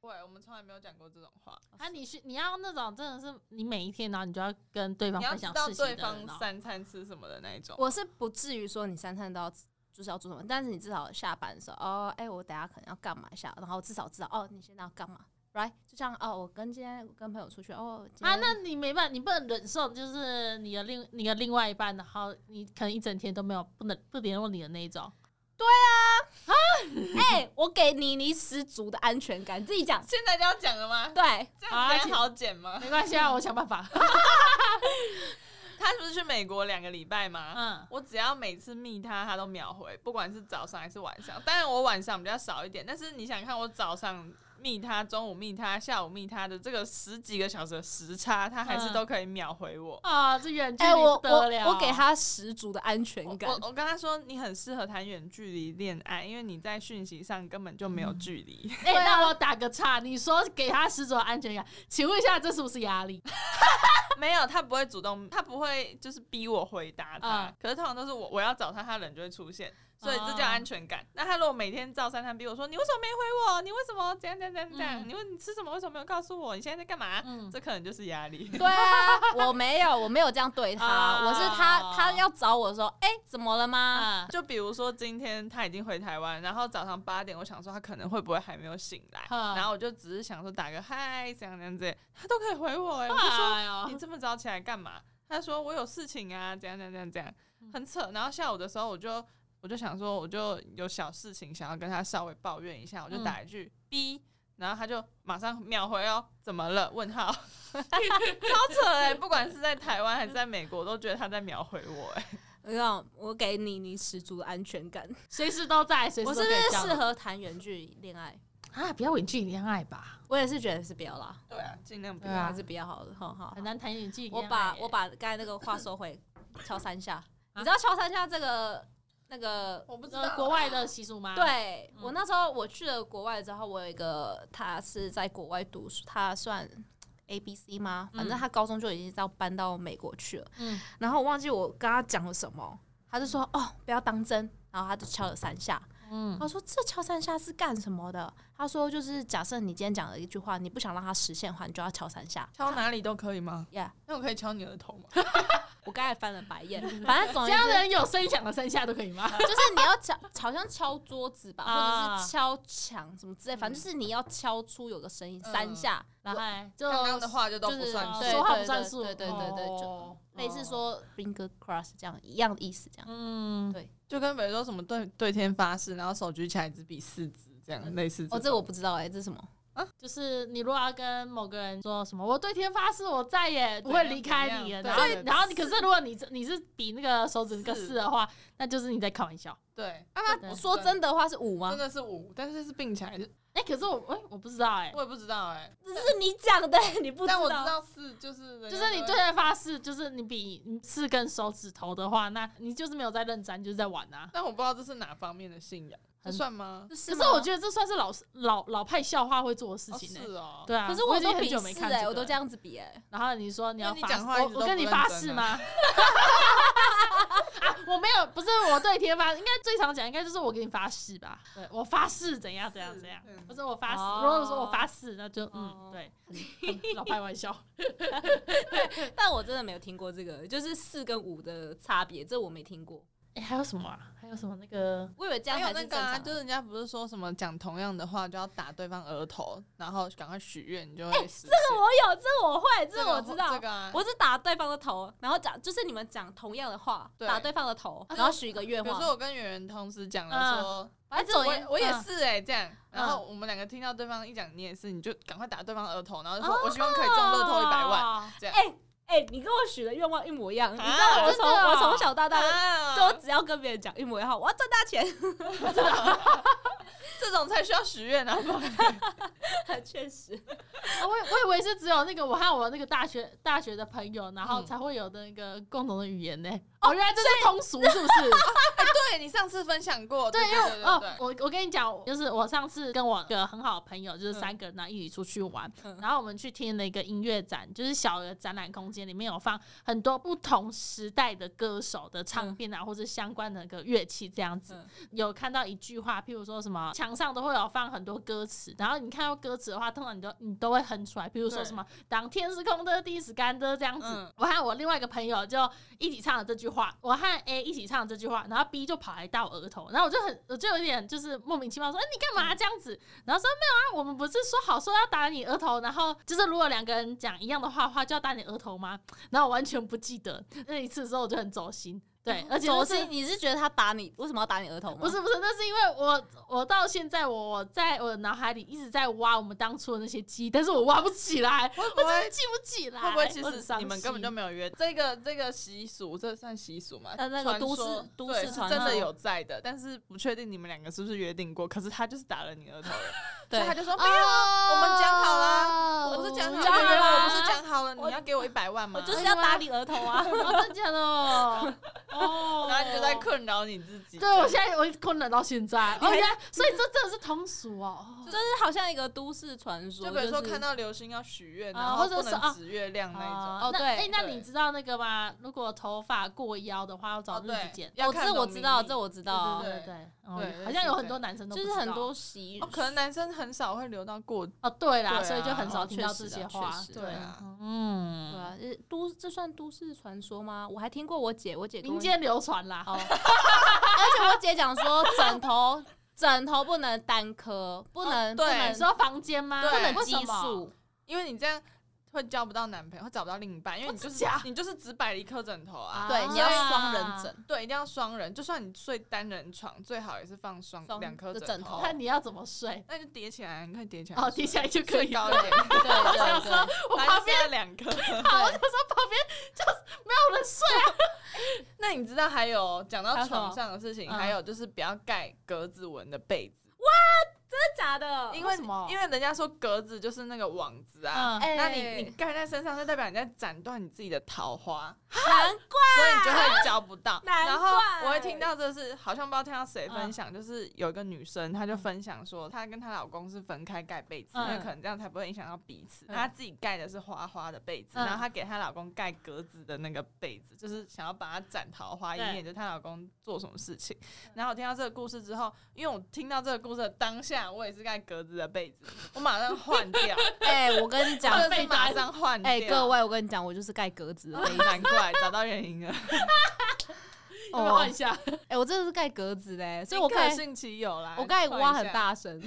Speaker 3: 对，我们从来没有讲过这种话。
Speaker 1: 啊，你是你要那种真的是你每一天，然后你就要跟对方
Speaker 3: 你要
Speaker 1: 分享事情的人
Speaker 3: 方
Speaker 1: 哦。
Speaker 3: 三餐吃什么的那一种。
Speaker 2: 我是不至于说你三餐都要就是要做什么，但是你至少下班的时候，哦，哎、我等下可能要干嘛一下，然后至少知道哦，你现在要干嘛，right？就像哦，我跟今天跟朋友出去，哦，
Speaker 1: 啊，那你没办法，你不能忍受，就是你的另你的另外一半，然后你可能一整天都没有不能不联络你的那一种。
Speaker 2: 哎、我给你你十足的安全感，自己讲。
Speaker 3: 现在就要讲了吗？
Speaker 2: 对，
Speaker 3: 这样子好剪吗？
Speaker 1: 没关系啊，我想办法。
Speaker 3: 他是不是去美国两个礼拜吗？
Speaker 1: 嗯，
Speaker 3: 我只要每次密他，他都秒回，不管是早上还是晚上。当然我晚上比较少一点，但是你想看我早上密他，中午密他，下午密他的这个十几个小时的时差，他还是
Speaker 1: 嗯
Speaker 3: 都可以秒回我。
Speaker 1: 啊，这远距
Speaker 2: 哎、
Speaker 1: 离不得了，
Speaker 2: 我给他十足的安全感
Speaker 3: 我。我跟他说，你很适合谈远距离恋爱，因为你在讯息上根本就没有距离。
Speaker 1: 哎、那我打个岔，你说给他十足的安全感，请问一下，这是不是压力？
Speaker 3: 没有，他不会主动，他不会就是逼我回答他。
Speaker 1: 嗯
Speaker 3: 可是通常都是我我要找他，他人就会出现，所以这
Speaker 1: 哦
Speaker 3: 叫安全感。那他如果每天照三餐逼我说，你为什么没回我？你为什么怎样怎样怎样怎样？
Speaker 1: 嗯
Speaker 3: 你问你吃什么？为什么没有告诉我？你现在在干嘛？
Speaker 1: 嗯
Speaker 3: 这可能就是压力。
Speaker 2: 对啊，我没有，我没有这样对他，
Speaker 1: 啊
Speaker 2: 我是他，他要找我说，哎、怎么了吗？
Speaker 1: 啊，
Speaker 3: 就比如说今天他已经回台湾，然后早上八点，我想说他可能会不会还没有醒来，
Speaker 1: 嗯
Speaker 3: 然后我就只是想说打个嗨，这样这样子，他都可以回我哎、我就说
Speaker 1: 哎
Speaker 3: 你这么早起来干嘛？他说我有事情啊，这样这样这样怎样，
Speaker 1: 嗯
Speaker 3: 很扯。然后下午的时候，我就我就想说，我就有小事情想要跟他稍微抱怨一下，我就打一句 B，、然后他就马上秒回哦，怎么了？问号，超扯哎、不管是在台湾还是在美国，我都觉得他在秒回我哎、
Speaker 2: 我讲，我给你你十足的安全感。
Speaker 1: 随时都在，随时
Speaker 2: 我
Speaker 1: 都可以交
Speaker 2: 是不是适合谈远距离恋爱？
Speaker 1: 啊？不要远距离恋爱吧，
Speaker 2: 我也是觉得是不要啦，
Speaker 3: 对啊，尽量不
Speaker 1: 要啊
Speaker 2: 还是比较好的。好好
Speaker 1: 很，难谈远距离恋
Speaker 2: 我。把我把刚才那个话收回，敲三下。
Speaker 1: 啊
Speaker 2: 你知道敲三下这个那个？
Speaker 3: 我不知
Speaker 1: 道国外的习俗吗？，
Speaker 2: 对
Speaker 1: 嗯
Speaker 2: 我那时候我去了国外之后，我有一个他是在国外读书，他算 A B C 吗？反正
Speaker 1: 嗯
Speaker 2: 他高中就已经要搬到美国去了。
Speaker 1: 嗯，
Speaker 2: 然后我忘记我跟他讲了什么，他就说哦不要当真，然后他就敲了三下。
Speaker 1: 嗯，
Speaker 2: 我说这敲三下是干什么的？他说就是假设你今天讲了一句话，你不想让它实现的话，你就要敲三下。
Speaker 3: 敲哪里都可以吗
Speaker 2: ？Yeah，
Speaker 3: 那我可以敲你的头吗？
Speaker 2: 我刚才翻了白眼，反正总而
Speaker 1: 这样的
Speaker 2: 言之，
Speaker 1: 人有声响的三下都可以吗？
Speaker 2: 就是你要敲，好像敲桌子吧，或
Speaker 1: 啊
Speaker 2: 者是敲墙什么之类，反正就是你要敲出有个声音，
Speaker 3: 嗯
Speaker 2: 三下，
Speaker 1: 然后哎就
Speaker 3: 刚刚的话就都不算数。
Speaker 1: 说话不算数，
Speaker 2: 对对对对对就
Speaker 1: 哦
Speaker 2: 类似，说 finger cross 这样一样的意思，这样。
Speaker 1: 嗯，
Speaker 2: 对。
Speaker 3: 就跟比如说什么对对天发誓，然后手举起来只比四指这样，类似
Speaker 2: 哦，这我不知道哎，这是什么？啊？
Speaker 1: 就是你如果要跟某个人说什么，我对天发誓，我再也不会离开你了。然后然后你可是如果你你是比那个手指那个
Speaker 3: 四
Speaker 1: 四的话，那就是你在开玩笑。
Speaker 3: 对，
Speaker 2: 啊，
Speaker 1: 对。
Speaker 2: 那说真的话是五吗？
Speaker 3: 真？的是五，但是是并起来，
Speaker 1: 哎，可是我哎，我不知道哎，
Speaker 3: 我也不知道哎，
Speaker 2: 这是你讲的，你不知
Speaker 3: 但我知
Speaker 2: 道。
Speaker 3: 是就是
Speaker 1: 就是你对天发誓，就是你比你四根手指头的话，那你就是没有在认真，就是在玩啊。
Speaker 3: 但我不知道这是哪方面的信仰，这算吗？
Speaker 1: 可是我觉得这算是老老老派笑话会做的事
Speaker 3: 哦
Speaker 1: 情呢。
Speaker 3: 是哦，
Speaker 1: 对啊，
Speaker 2: 可是
Speaker 1: 我已经
Speaker 2: 都
Speaker 1: 很久没看了
Speaker 2: 我都这。样子比哎。
Speaker 1: 然后你说你要发誓，我我跟你发誓吗？啊，我没有，不是我对天发，应该最常讲应该就是我给你发誓吧？对我发誓怎样怎样怎样不是我发誓。
Speaker 2: 哦
Speaker 1: 如果说我发誓，那就嗯
Speaker 2: 哦
Speaker 1: 对，老开玩笑。
Speaker 2: 对但我真的没有听过这个，就是四跟五的差别，这我没听过。
Speaker 1: 哎，还有什么啊？还有什么那个？
Speaker 2: 我以为这样
Speaker 3: 还有那个啊。就是人家不是说什么讲同样的话就要打对方额头，然后赶快许愿，你就会实现。
Speaker 2: 这个我有，这个我会，这
Speaker 3: 这
Speaker 2: 个我知道。
Speaker 3: 这个啊，
Speaker 2: 我是打对方的头，然后讲就是你们讲同样的话，
Speaker 3: 对
Speaker 2: 打对方的头，然后许一个愿望
Speaker 3: 比如说。我跟圆圆同时讲了
Speaker 1: 嗯
Speaker 3: 说，
Speaker 2: 反正总
Speaker 3: 我
Speaker 2: 言
Speaker 3: 我也
Speaker 1: 嗯
Speaker 3: 是哎、这样，然后我们两个听到对方一讲你也是，你就赶快打对方额头，然后就说、我希望可以中乐透一百万，
Speaker 1: 万。
Speaker 3: 这样。
Speaker 2: 哎哎，你跟我许的愿望一模一样，你知
Speaker 3: 啊
Speaker 2: 道我从我从小到大
Speaker 3: 啊
Speaker 2: 都只要跟别人讲一模一样，我要赚大钱。
Speaker 3: 这种才需要许愿啊！不
Speaker 2: 确实，
Speaker 1: 啊我我以为是只有那个我和我那个大学大学的朋友，然后
Speaker 3: 嗯
Speaker 1: 才会有的那个共同的语言呢。哦，原来这是通俗，是不是？
Speaker 3: 对你上次分享过，对
Speaker 1: 对，因为我我跟你讲，就是我上次跟我一个很好的朋友，就是三个人然后一起出去玩，
Speaker 2: 嗯
Speaker 1: 然后我们去听了一个音乐展，就是小的展览空间，里面有放很多不同时代的歌手的唱片啊，或者相关的那个乐器这样子。
Speaker 2: 嗯
Speaker 1: 有看到一句话，譬如说什么墙上都会有放很多歌词，然后你看到歌词的话，通常你都你都会哼出来，譬如说什么“当天是空的，地是干的”这样子。
Speaker 3: 嗯
Speaker 1: 我和我另外一个朋友就一起唱了这句话，我和 A 一起唱了这句话，然后 B 就跑来到我额头，然后我就很我就有点就是莫名其妙说：“哎、你干嘛这样子？”然后说：“没有啊，我们不是说好说要打你额头，然后就是如果两个人讲一样的话的话，就要打你额头吗？”然后我完全不记得那一次之后，我就很走心。对，而且
Speaker 2: 走
Speaker 1: 就是
Speaker 2: 心，你是觉得他打你，为什么要打你额头吗？
Speaker 1: 不是不是，那是因为我我到现在我我在我的脑海里一直在挖我们当初的那些记忆，但是我挖不起来，我真的记不起来。
Speaker 3: 会不会其实你们根本就没有约这个这个习俗？这算习俗吗？
Speaker 2: 呃那个都市都
Speaker 3: 对
Speaker 2: 市
Speaker 3: 真的有在的，但是不确定你们两个是不是约定过。可是他就是打了你额头了，所
Speaker 2: 对
Speaker 3: 以他就说没
Speaker 1: 哦
Speaker 3: 有啊，我们讲好啦，
Speaker 1: 我
Speaker 3: 是讲好了，
Speaker 2: 啦
Speaker 3: 我不是讲好了，你要给我一百万吗？
Speaker 2: 我就是要打你额头啊！
Speaker 1: 哦，真的假的哦？哦，
Speaker 3: 然后你就在困扰你自己。
Speaker 1: 对，我现在我困扰到现在，哦，原来所以这真的是通俗哦。
Speaker 2: 就是好像一个都市传说，
Speaker 3: 就比如说看到流星要许愿，
Speaker 1: 啊
Speaker 3: 然后不能指月亮那一种。
Speaker 1: 哦
Speaker 2: 对
Speaker 1: 哎，那你知道那个吗？如果头发过腰的话，要找日子剪。
Speaker 2: 哦，这我知道，这我知道，
Speaker 1: 对
Speaker 3: 对
Speaker 1: 对对，哦
Speaker 3: 对
Speaker 1: 好像有很多男生都不知道
Speaker 2: 就是很多习
Speaker 3: 哦，可能男生很少会留到过，
Speaker 1: 哦，对啦，
Speaker 3: 对啊
Speaker 1: 所以就很少
Speaker 2: 哦
Speaker 1: 听到这些话
Speaker 2: 确。实
Speaker 1: 对
Speaker 3: 对啊，
Speaker 1: 嗯，
Speaker 2: 对啊，呃都这算都市传说吗？我还听过我姐，我姐跟我
Speaker 1: 民间流传啦。
Speaker 2: 哦，而且我姐讲说枕头枕头不能单颗，不能、不
Speaker 3: 对
Speaker 2: 能
Speaker 1: 你说房间吗？
Speaker 3: 对
Speaker 2: 不能奇
Speaker 1: 为什么
Speaker 2: 数，
Speaker 3: 因为你这样会交不到男朋友，会找不到另一半，因为你就是你就是只摆了一颗枕头啊。
Speaker 2: 对，
Speaker 1: 啊
Speaker 2: 你要双人枕。
Speaker 3: 对，一定要双人，就算你睡单人床，最好也是放双
Speaker 2: 双
Speaker 3: 两颗
Speaker 2: 的枕头
Speaker 3: 头。
Speaker 1: 看你要怎么睡。
Speaker 3: 那就叠起来，你可以叠起来
Speaker 1: 哦，叠起来就可以
Speaker 3: 高一点。
Speaker 2: 对对对，
Speaker 1: 我
Speaker 3: 它就是
Speaker 1: 旁边
Speaker 3: 要两颗。
Speaker 1: 好，我就说旁边就是没有人睡啊。
Speaker 3: 那你知道还有讲到床上的事情，
Speaker 1: 嗯
Speaker 3: 还有就是不要盖格子纹的被子，
Speaker 2: 真的假的？
Speaker 3: 因为
Speaker 1: 什么？
Speaker 3: 因为人家说格子就是那个网子啊，那你你盖在身上，就代表你在斩断你自己的桃花，
Speaker 2: 难怪
Speaker 3: 所以你就会交不到。然后我会听到这是好像不知道听到谁分享，就是有一个女生，她就分享说，她跟她老公是分开盖被子，
Speaker 1: 嗯
Speaker 3: 因为可能这样才不会影响到彼此。
Speaker 1: 嗯
Speaker 3: 她自己盖的是花花的被子，
Speaker 1: 嗯
Speaker 3: 然后她给她老公盖格子的那个被子，就是想要把它斩桃花，以
Speaker 1: 对
Speaker 3: 免就她老公做什么事情。然后我听到这个故事之后，因为我听到这个故事的当下，我也是盖格子的被子，我马上换掉，
Speaker 2: 哎、我跟你讲，
Speaker 3: 就是马上换掉。
Speaker 2: 哎、各位，我跟你讲，我就是盖格子的被子。
Speaker 3: 找到原因了，
Speaker 1: 换一下？
Speaker 2: 哎、我真的是盖格子的、欸，所以我盖
Speaker 3: 可信其有啦。
Speaker 2: 我盖挖很，大声，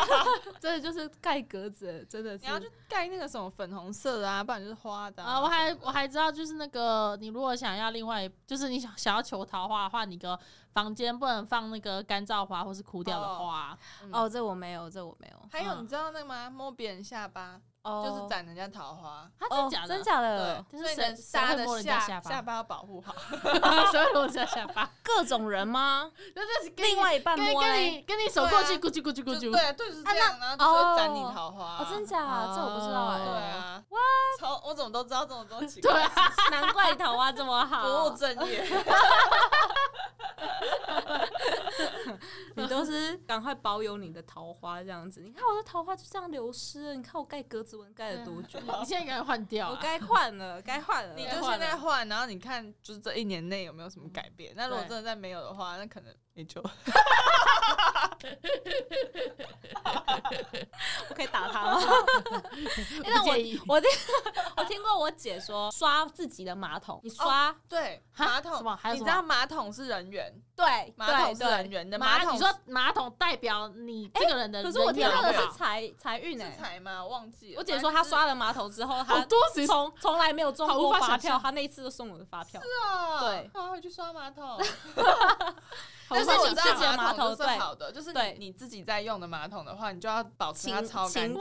Speaker 2: 真的就是盖格子，真的是
Speaker 3: 你要去盖那个什么粉红色的啊，不然就是花的
Speaker 1: 啊，我还我还知道，就是那个你如果想要另外，就是你想想要求桃花的话，你个房间不能放那个干燥花或是枯掉的花。
Speaker 3: 嗯
Speaker 2: 哦，这我没有，这我没有，
Speaker 3: 还有
Speaker 1: 嗯
Speaker 3: 你知道那个吗？摸别人下巴
Speaker 2: 哦
Speaker 3: 就是斩人家桃花。
Speaker 1: 他
Speaker 2: 哦
Speaker 1: 真假的？
Speaker 2: 真假的
Speaker 3: 对，，
Speaker 1: 就是
Speaker 3: 所以呢
Speaker 1: 谁
Speaker 3: 大家的下
Speaker 1: 下巴
Speaker 3: 下巴要保护好。
Speaker 1: 所以我在下巴，
Speaker 2: 各种人吗？
Speaker 1: 那就是
Speaker 2: 另外一半
Speaker 1: 跟跟
Speaker 2: 摸嘞？
Speaker 1: 你跟你手过去，咕叽咕叽咕啾。
Speaker 3: 就对，对，就是这样，然后斩你桃花。
Speaker 2: 哦，真假？这我不知道哎、
Speaker 3: 对啊，哇，超我怎么都知道这种东西，
Speaker 1: 对啊，
Speaker 2: 难怪你桃花这么好
Speaker 3: 不
Speaker 2: 好
Speaker 3: 务，正业。
Speaker 2: 你都是赶快保有你的桃花这样子。你看我的桃花就这样流失了，你看我盖格子纹盖了多久？
Speaker 1: 你现在赶快换掉啊。
Speaker 2: 我该换了，该换了。
Speaker 3: 你就现在换，然后你看，就是这一年内有没有什么改变？那如果真的再没有的话，那可能也就
Speaker 2: 我可以打他吗？
Speaker 1: 不
Speaker 2: 但
Speaker 1: 介意
Speaker 2: 我我听 我听过我姐说，刷自己的马桶，你刷、
Speaker 3: 对
Speaker 1: 哈
Speaker 3: 马桶
Speaker 1: 什么还有
Speaker 3: 你知道马桶是人员，
Speaker 2: 对
Speaker 3: 马桶是人员的
Speaker 1: 马，
Speaker 3: 桶
Speaker 1: 你说马桶代表你这个人的
Speaker 2: 可是我听到的是财财运
Speaker 3: 是
Speaker 2: 哎。
Speaker 3: 财吗？忘记了。
Speaker 2: 我姐说她刷了马桶之后，她从从来没有中过发票，她那一次都送我的发票。
Speaker 3: 是啊，
Speaker 2: 对
Speaker 3: 她会去刷马桶。
Speaker 1: 好
Speaker 3: 但是我知道
Speaker 2: 自己的马
Speaker 3: 马桶是好的，就是你你自己在用的马桶的话，你就要保持
Speaker 2: 清
Speaker 3: 它超干净。
Speaker 2: 清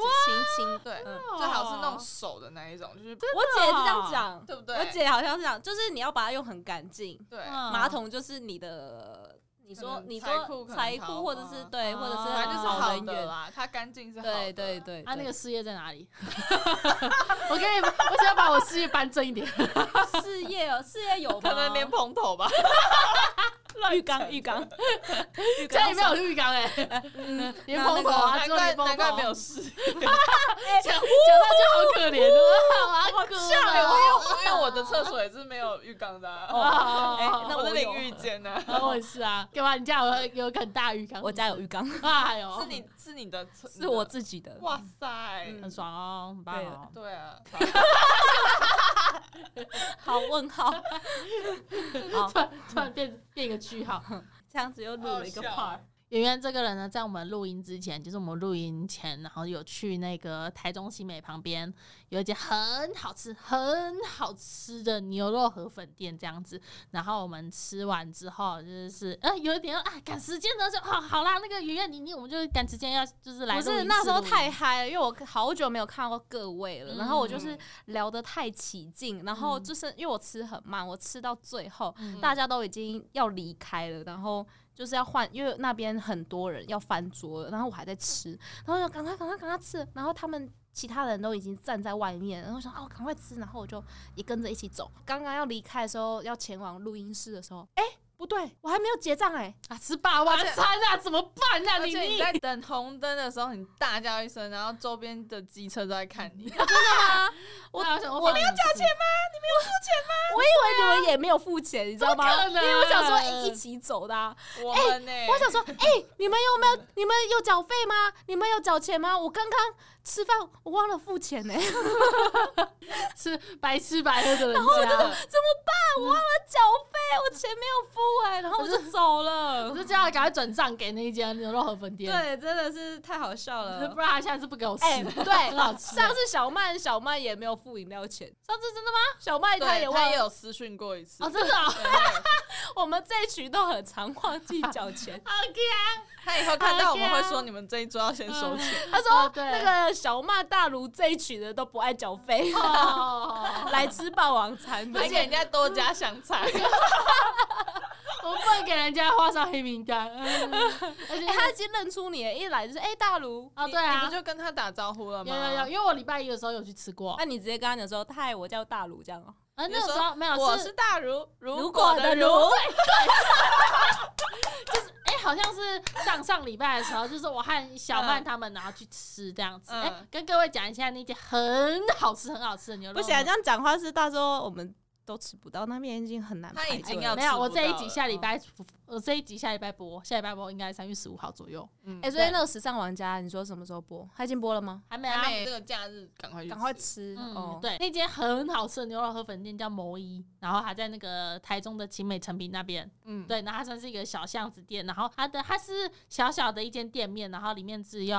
Speaker 2: 清。
Speaker 3: 对，
Speaker 2: 嗯
Speaker 3: 最好是那种手的那一种，就是
Speaker 2: 我姐是这样讲，
Speaker 3: 对不对？
Speaker 2: 我姐好像是这样，就是你要把它用很干净，
Speaker 3: 对，
Speaker 1: 嗯
Speaker 2: 马桶就是你的，你说你说财
Speaker 3: 桃
Speaker 2: 库或者是对，
Speaker 1: 啊
Speaker 2: 或者是
Speaker 3: 反正就是
Speaker 2: 好
Speaker 3: 的啦，它干净是好的。
Speaker 2: 对对对。
Speaker 1: 他，那个事业在哪里？我给你，我想要把我事业搬正一点。
Speaker 2: 事业哦，事业有吗
Speaker 3: 可能连蓬头吧，
Speaker 2: 浴缸浴缸。
Speaker 1: 家里没有浴缸哎，
Speaker 2: 嗯，
Speaker 1: 连头啊，
Speaker 3: 难怪难怪没有事。
Speaker 1: 讲讲到就好可怜哦，好可怜
Speaker 3: 我因为因为我的厕所也是没有浴缸的啊，
Speaker 1: 哦
Speaker 2: 哎那
Speaker 3: 我
Speaker 2: 我有。
Speaker 3: 是淋浴间呢。
Speaker 1: 我也是啊，干嘛？你家有有个很大浴缸？
Speaker 2: 我家有浴缸，
Speaker 1: 哎呦，
Speaker 3: 是你是你的厕，
Speaker 2: 是我自己的。
Speaker 3: 哇塞，
Speaker 1: 很爽哦，很棒哦。
Speaker 3: 对啊，
Speaker 2: 好问号，好
Speaker 1: 突，然突然变变一个句号，
Speaker 2: 这样子又录了一个 part。
Speaker 1: 圆圆这个人呢，在我们录音之前，就是我们录音前，然后有去那个台中新美旁边有一间很好吃、很好吃的牛肉河粉店这样子。然后我们吃完之后，就是呃有一点啊赶时间的，就好好啦，那个圆圆你你，我们就赶时间要就是来
Speaker 2: 不。是那时候太嗨了，因为我好久没有看过各位了，
Speaker 1: 嗯
Speaker 2: 然后我就是聊得太起劲，然后就是因为我吃很慢，我吃到最后
Speaker 1: 嗯
Speaker 2: 大家都已经要离开了，然后就是要换，因为那边很多人要翻桌，然后我还在吃，然后就赶快赶快赶快吃，然后他们其他人都已经站在外面，然后我想哦赶快吃，然后我就也跟着一起走。刚刚要离开的时候，要前往录音室的时候，哎、不对，我还没有结账哎、
Speaker 1: 啊吃霸王餐啊，怎么办啊？
Speaker 3: 而
Speaker 1: 妮妮
Speaker 3: 且你在 等红灯的时候，你大叫一声，然后周边的机车都在看你。
Speaker 1: 我我想
Speaker 2: 我
Speaker 1: 没有交钱吗？
Speaker 2: 我以为你们也没有付钱，你知道吗？因为我想说、欸、一起走的、啊，
Speaker 3: 我们呢？
Speaker 2: 我想说，哎、你们有没有？你们有缴费吗？你们有缴钱吗？我刚刚吃饭，我忘了付钱呢、
Speaker 1: 是白吃白喝的人家，
Speaker 2: 怎么办？我忘了缴费，我钱没有付哎、然后我就走了
Speaker 1: 我。就叫他赶快转账给那一间牛肉河粉店，
Speaker 2: 对，真的是太好笑了
Speaker 1: 不。然他下次不给我吃。
Speaker 2: 哎、
Speaker 1: 很
Speaker 2: 对，
Speaker 1: 好吃。
Speaker 2: 上次小曼小曼也没有付饮料钱，
Speaker 1: 上次真的吗？
Speaker 2: 小曼
Speaker 3: 他
Speaker 2: 也忘了。
Speaker 3: 也有私讯过一次
Speaker 1: 哦，，真的哦。
Speaker 2: 我们这一群都很常忘记缴钱。
Speaker 1: 好看。
Speaker 3: 他以后看到我们会说你们这一桌要先收钱。
Speaker 2: 他说、
Speaker 1: 哦
Speaker 2: 那个小曼大卢这一群的都不爱缴费，
Speaker 1: 哦，
Speaker 2: 来吃霸王餐的
Speaker 3: 还。给人家多加香菜，
Speaker 1: 我不能给人家画上黑名单。嗯而且
Speaker 2: 哎、他已经认出你了，一来就是哎、大卢
Speaker 1: 哦，
Speaker 3: 你
Speaker 1: 对啊
Speaker 3: 你不，就跟他打招呼了吗？
Speaker 1: 有有有，因为我礼拜一的时候有去吃过。
Speaker 2: 那你直接跟他讲说，嗨，我叫大卢这样哦、
Speaker 1: 啊，那时候没有，
Speaker 3: 我是大如，
Speaker 2: 如
Speaker 3: 如
Speaker 2: 果的如
Speaker 3: 对 就是，
Speaker 1: 哎、好像是上上礼拜的时候，就是我和小曼
Speaker 3: 嗯
Speaker 1: 他们然后去吃这样子。
Speaker 3: 嗯
Speaker 1: 哎、跟各位讲一下那家很好吃很好吃的牛肉。
Speaker 2: 不行、啊，这样讲话是到时候我们都吃不到，那边已经很难
Speaker 3: 他
Speaker 2: 排队了
Speaker 3: 已经要
Speaker 1: 没有，我这一集下礼拜，我这一集下礼拜播，下礼拜播应该三月十五号左右，
Speaker 3: 嗯
Speaker 2: 哎、所以那个时尚玩家，你说什么时候播？他已经播了吗？
Speaker 1: 还没啊
Speaker 3: 还。没这个假日，赶快
Speaker 2: 赶快
Speaker 3: 吃。
Speaker 1: 嗯，
Speaker 2: 哦。
Speaker 1: 对，那间很好吃的牛肉河粉店叫摩一，然后还在那个台中的晴美成品那边。
Speaker 3: 嗯，
Speaker 1: 对，然后它算是一个小巷子店，然后它的它是小小的一间店面，然后里面只有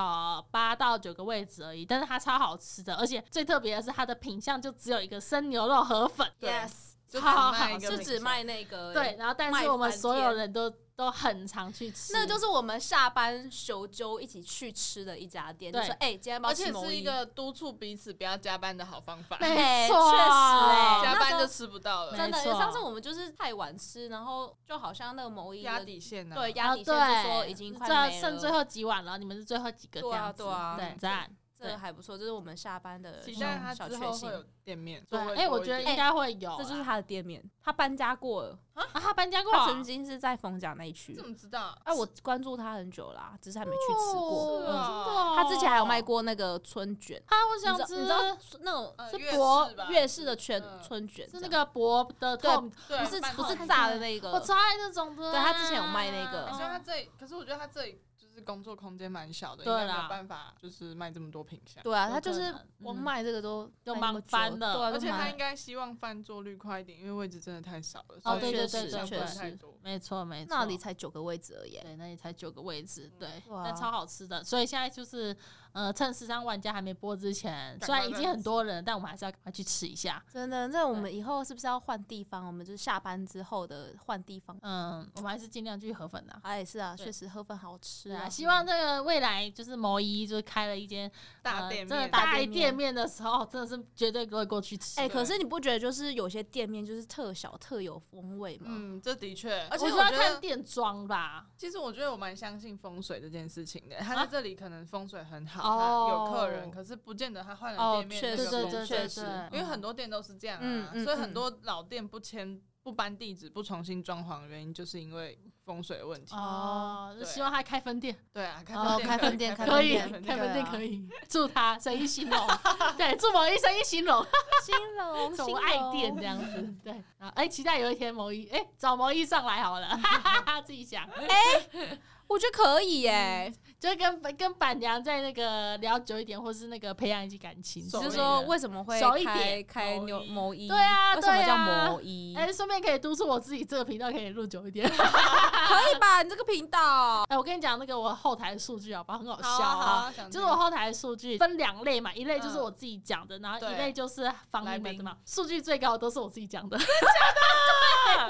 Speaker 1: 八到九个位置而已，但是它超好吃的，而且最特别的是它的品相就只有一个生牛肉河粉。
Speaker 3: 对
Speaker 2: Yes，
Speaker 3: 就只
Speaker 1: 好
Speaker 3: 卖一个
Speaker 2: 是只卖那个
Speaker 1: 对，，然后但是我们所有人都都很常去吃，
Speaker 2: 那就是我们下班休揪一起去吃的一家店，就
Speaker 1: 对
Speaker 2: 说哎、今天要不要
Speaker 3: 而且是一个督促彼此不要加班的好方法。
Speaker 1: 没
Speaker 2: 哎
Speaker 1: 错，
Speaker 2: 确实哎
Speaker 3: 加班就吃不到了，
Speaker 2: 真的，
Speaker 1: 没错
Speaker 2: 上次我们就是太晚吃，然后就好像那个某一
Speaker 3: 压
Speaker 2: 个
Speaker 3: 底线呢。
Speaker 2: 对
Speaker 1: 啊
Speaker 2: 压底线就说
Speaker 1: 对，
Speaker 2: 已经快
Speaker 1: 这
Speaker 2: 没了，
Speaker 1: 剩最后几碗了，你们是最后几个这
Speaker 2: 对啊
Speaker 1: 样子，
Speaker 2: 对啊
Speaker 1: 对，赞。
Speaker 2: 这个还不错，这是我们下班的
Speaker 3: 期待他
Speaker 2: 小确幸
Speaker 3: 之后会。有店面。
Speaker 1: 哎，我觉得应该会有啊，
Speaker 2: 这就是他的店面，他搬家过了，
Speaker 1: 啊，他搬家过
Speaker 2: 曾经是在逢甲那一区
Speaker 3: 怎。么知道？
Speaker 2: 哎，我关注他很久啦，只是还没去吃过。
Speaker 1: 真的哦
Speaker 2: 他之前还有卖过那个春卷，
Speaker 1: 啊，我想吃，
Speaker 2: 知道你知道那种
Speaker 1: 是博
Speaker 3: 式吧
Speaker 2: 粤式的圈
Speaker 3: 嗯
Speaker 2: 春卷，
Speaker 1: 是那个薄的
Speaker 2: 对不是不是炸的那个，
Speaker 1: 我超爱那种的啊。
Speaker 2: 对他之前有卖那个
Speaker 3: 所以他这里，可是我觉得他这里就是工作空间蛮小的，
Speaker 1: 对
Speaker 3: 应该没有办法就是卖这么多品相。
Speaker 2: 对啊，他就是光
Speaker 1: 嗯
Speaker 2: 卖这个都
Speaker 1: 就
Speaker 2: 卖那么久
Speaker 1: 忙翻了
Speaker 2: 对啊，
Speaker 3: 而且他应该希望翻桌率快一点，因为位置真的太少了。
Speaker 1: 哦，对对
Speaker 2: 确实
Speaker 1: 对对
Speaker 2: 确实。
Speaker 1: 没错没错，
Speaker 2: 那里才九个位置而已。
Speaker 1: 对，那里才九个位置，对，但超好吃的。所以现在就是呃，趁十三玩家还没播之前，虽然已经很多人，但我们还是要赶快去吃一下。
Speaker 2: 真的，那我们以后是不是要换地方？我们就是下班之后的换地方。
Speaker 1: 嗯，我们还是尽量去河粉的。
Speaker 2: 啊，哎是啊，确实河粉好吃
Speaker 1: 啊，
Speaker 2: 啊。
Speaker 1: 希望这个未来就是某一就是开了一间呃
Speaker 3: 大店面，
Speaker 1: 真的大
Speaker 2: 大店面
Speaker 1: 的时候，真的是绝对会过去吃。
Speaker 2: 哎、可是你不觉得就是有些店面就是特小特有风味吗？
Speaker 3: 嗯，这的确，而
Speaker 1: 我
Speaker 3: 且
Speaker 1: 觉得要看
Speaker 3: 觉得，
Speaker 1: 店装吧。
Speaker 3: 其实我觉得我蛮相信风水这件事情的。他
Speaker 1: 啊
Speaker 3: 在这里可能风水很好，
Speaker 1: 哦
Speaker 3: 他有客人，可是不见得他换了
Speaker 2: 哦
Speaker 3: 店面那
Speaker 2: 确实
Speaker 1: 对
Speaker 3: 个风水
Speaker 1: 对对
Speaker 2: 确实，
Speaker 3: 因为很多店都是这样啊，
Speaker 2: 嗯嗯
Speaker 3: 所以很多老店不迁、不搬地址、不重新装潢的原因，就是因为风水的问题。
Speaker 1: 哦，就希望他开分店。
Speaker 3: 对啊，开
Speaker 2: 哦
Speaker 3: 分
Speaker 2: 开分店
Speaker 3: 可以
Speaker 1: 可以，
Speaker 2: 开分店
Speaker 1: 可以，祝他生意兴隆。对，祝某一生意兴隆，
Speaker 2: 兴隆，
Speaker 1: 什
Speaker 2: 兴
Speaker 1: 么爱店
Speaker 2: 隆
Speaker 1: 这样子。对，啊哎，期待有一天某一哎找某一上来好了，哈哈哈，自己想。
Speaker 2: 哎我觉得可以耶、
Speaker 1: 就跟跟板娘在那个聊久一点，或是那个培养一些感情。
Speaker 2: 就是说为什么会
Speaker 1: 熟一
Speaker 2: 开
Speaker 1: 点
Speaker 2: 开牛
Speaker 3: 某一
Speaker 2: 某一？
Speaker 1: 对啊
Speaker 2: 为什么叫
Speaker 1: 对啊
Speaker 2: 某一？
Speaker 1: 哎，顺便可以督促我自己，这个频道可以录久一点。
Speaker 2: 可以吧？你这个频道
Speaker 1: 哎，我跟你讲，那个我后台数据好不好？很好笑
Speaker 3: 好啊
Speaker 1: 就是我后台数据分两类嘛，一类就是
Speaker 3: 嗯
Speaker 1: 我自己讲的，然后一类就是放你们的嘛。数据最高的都是我自己讲的。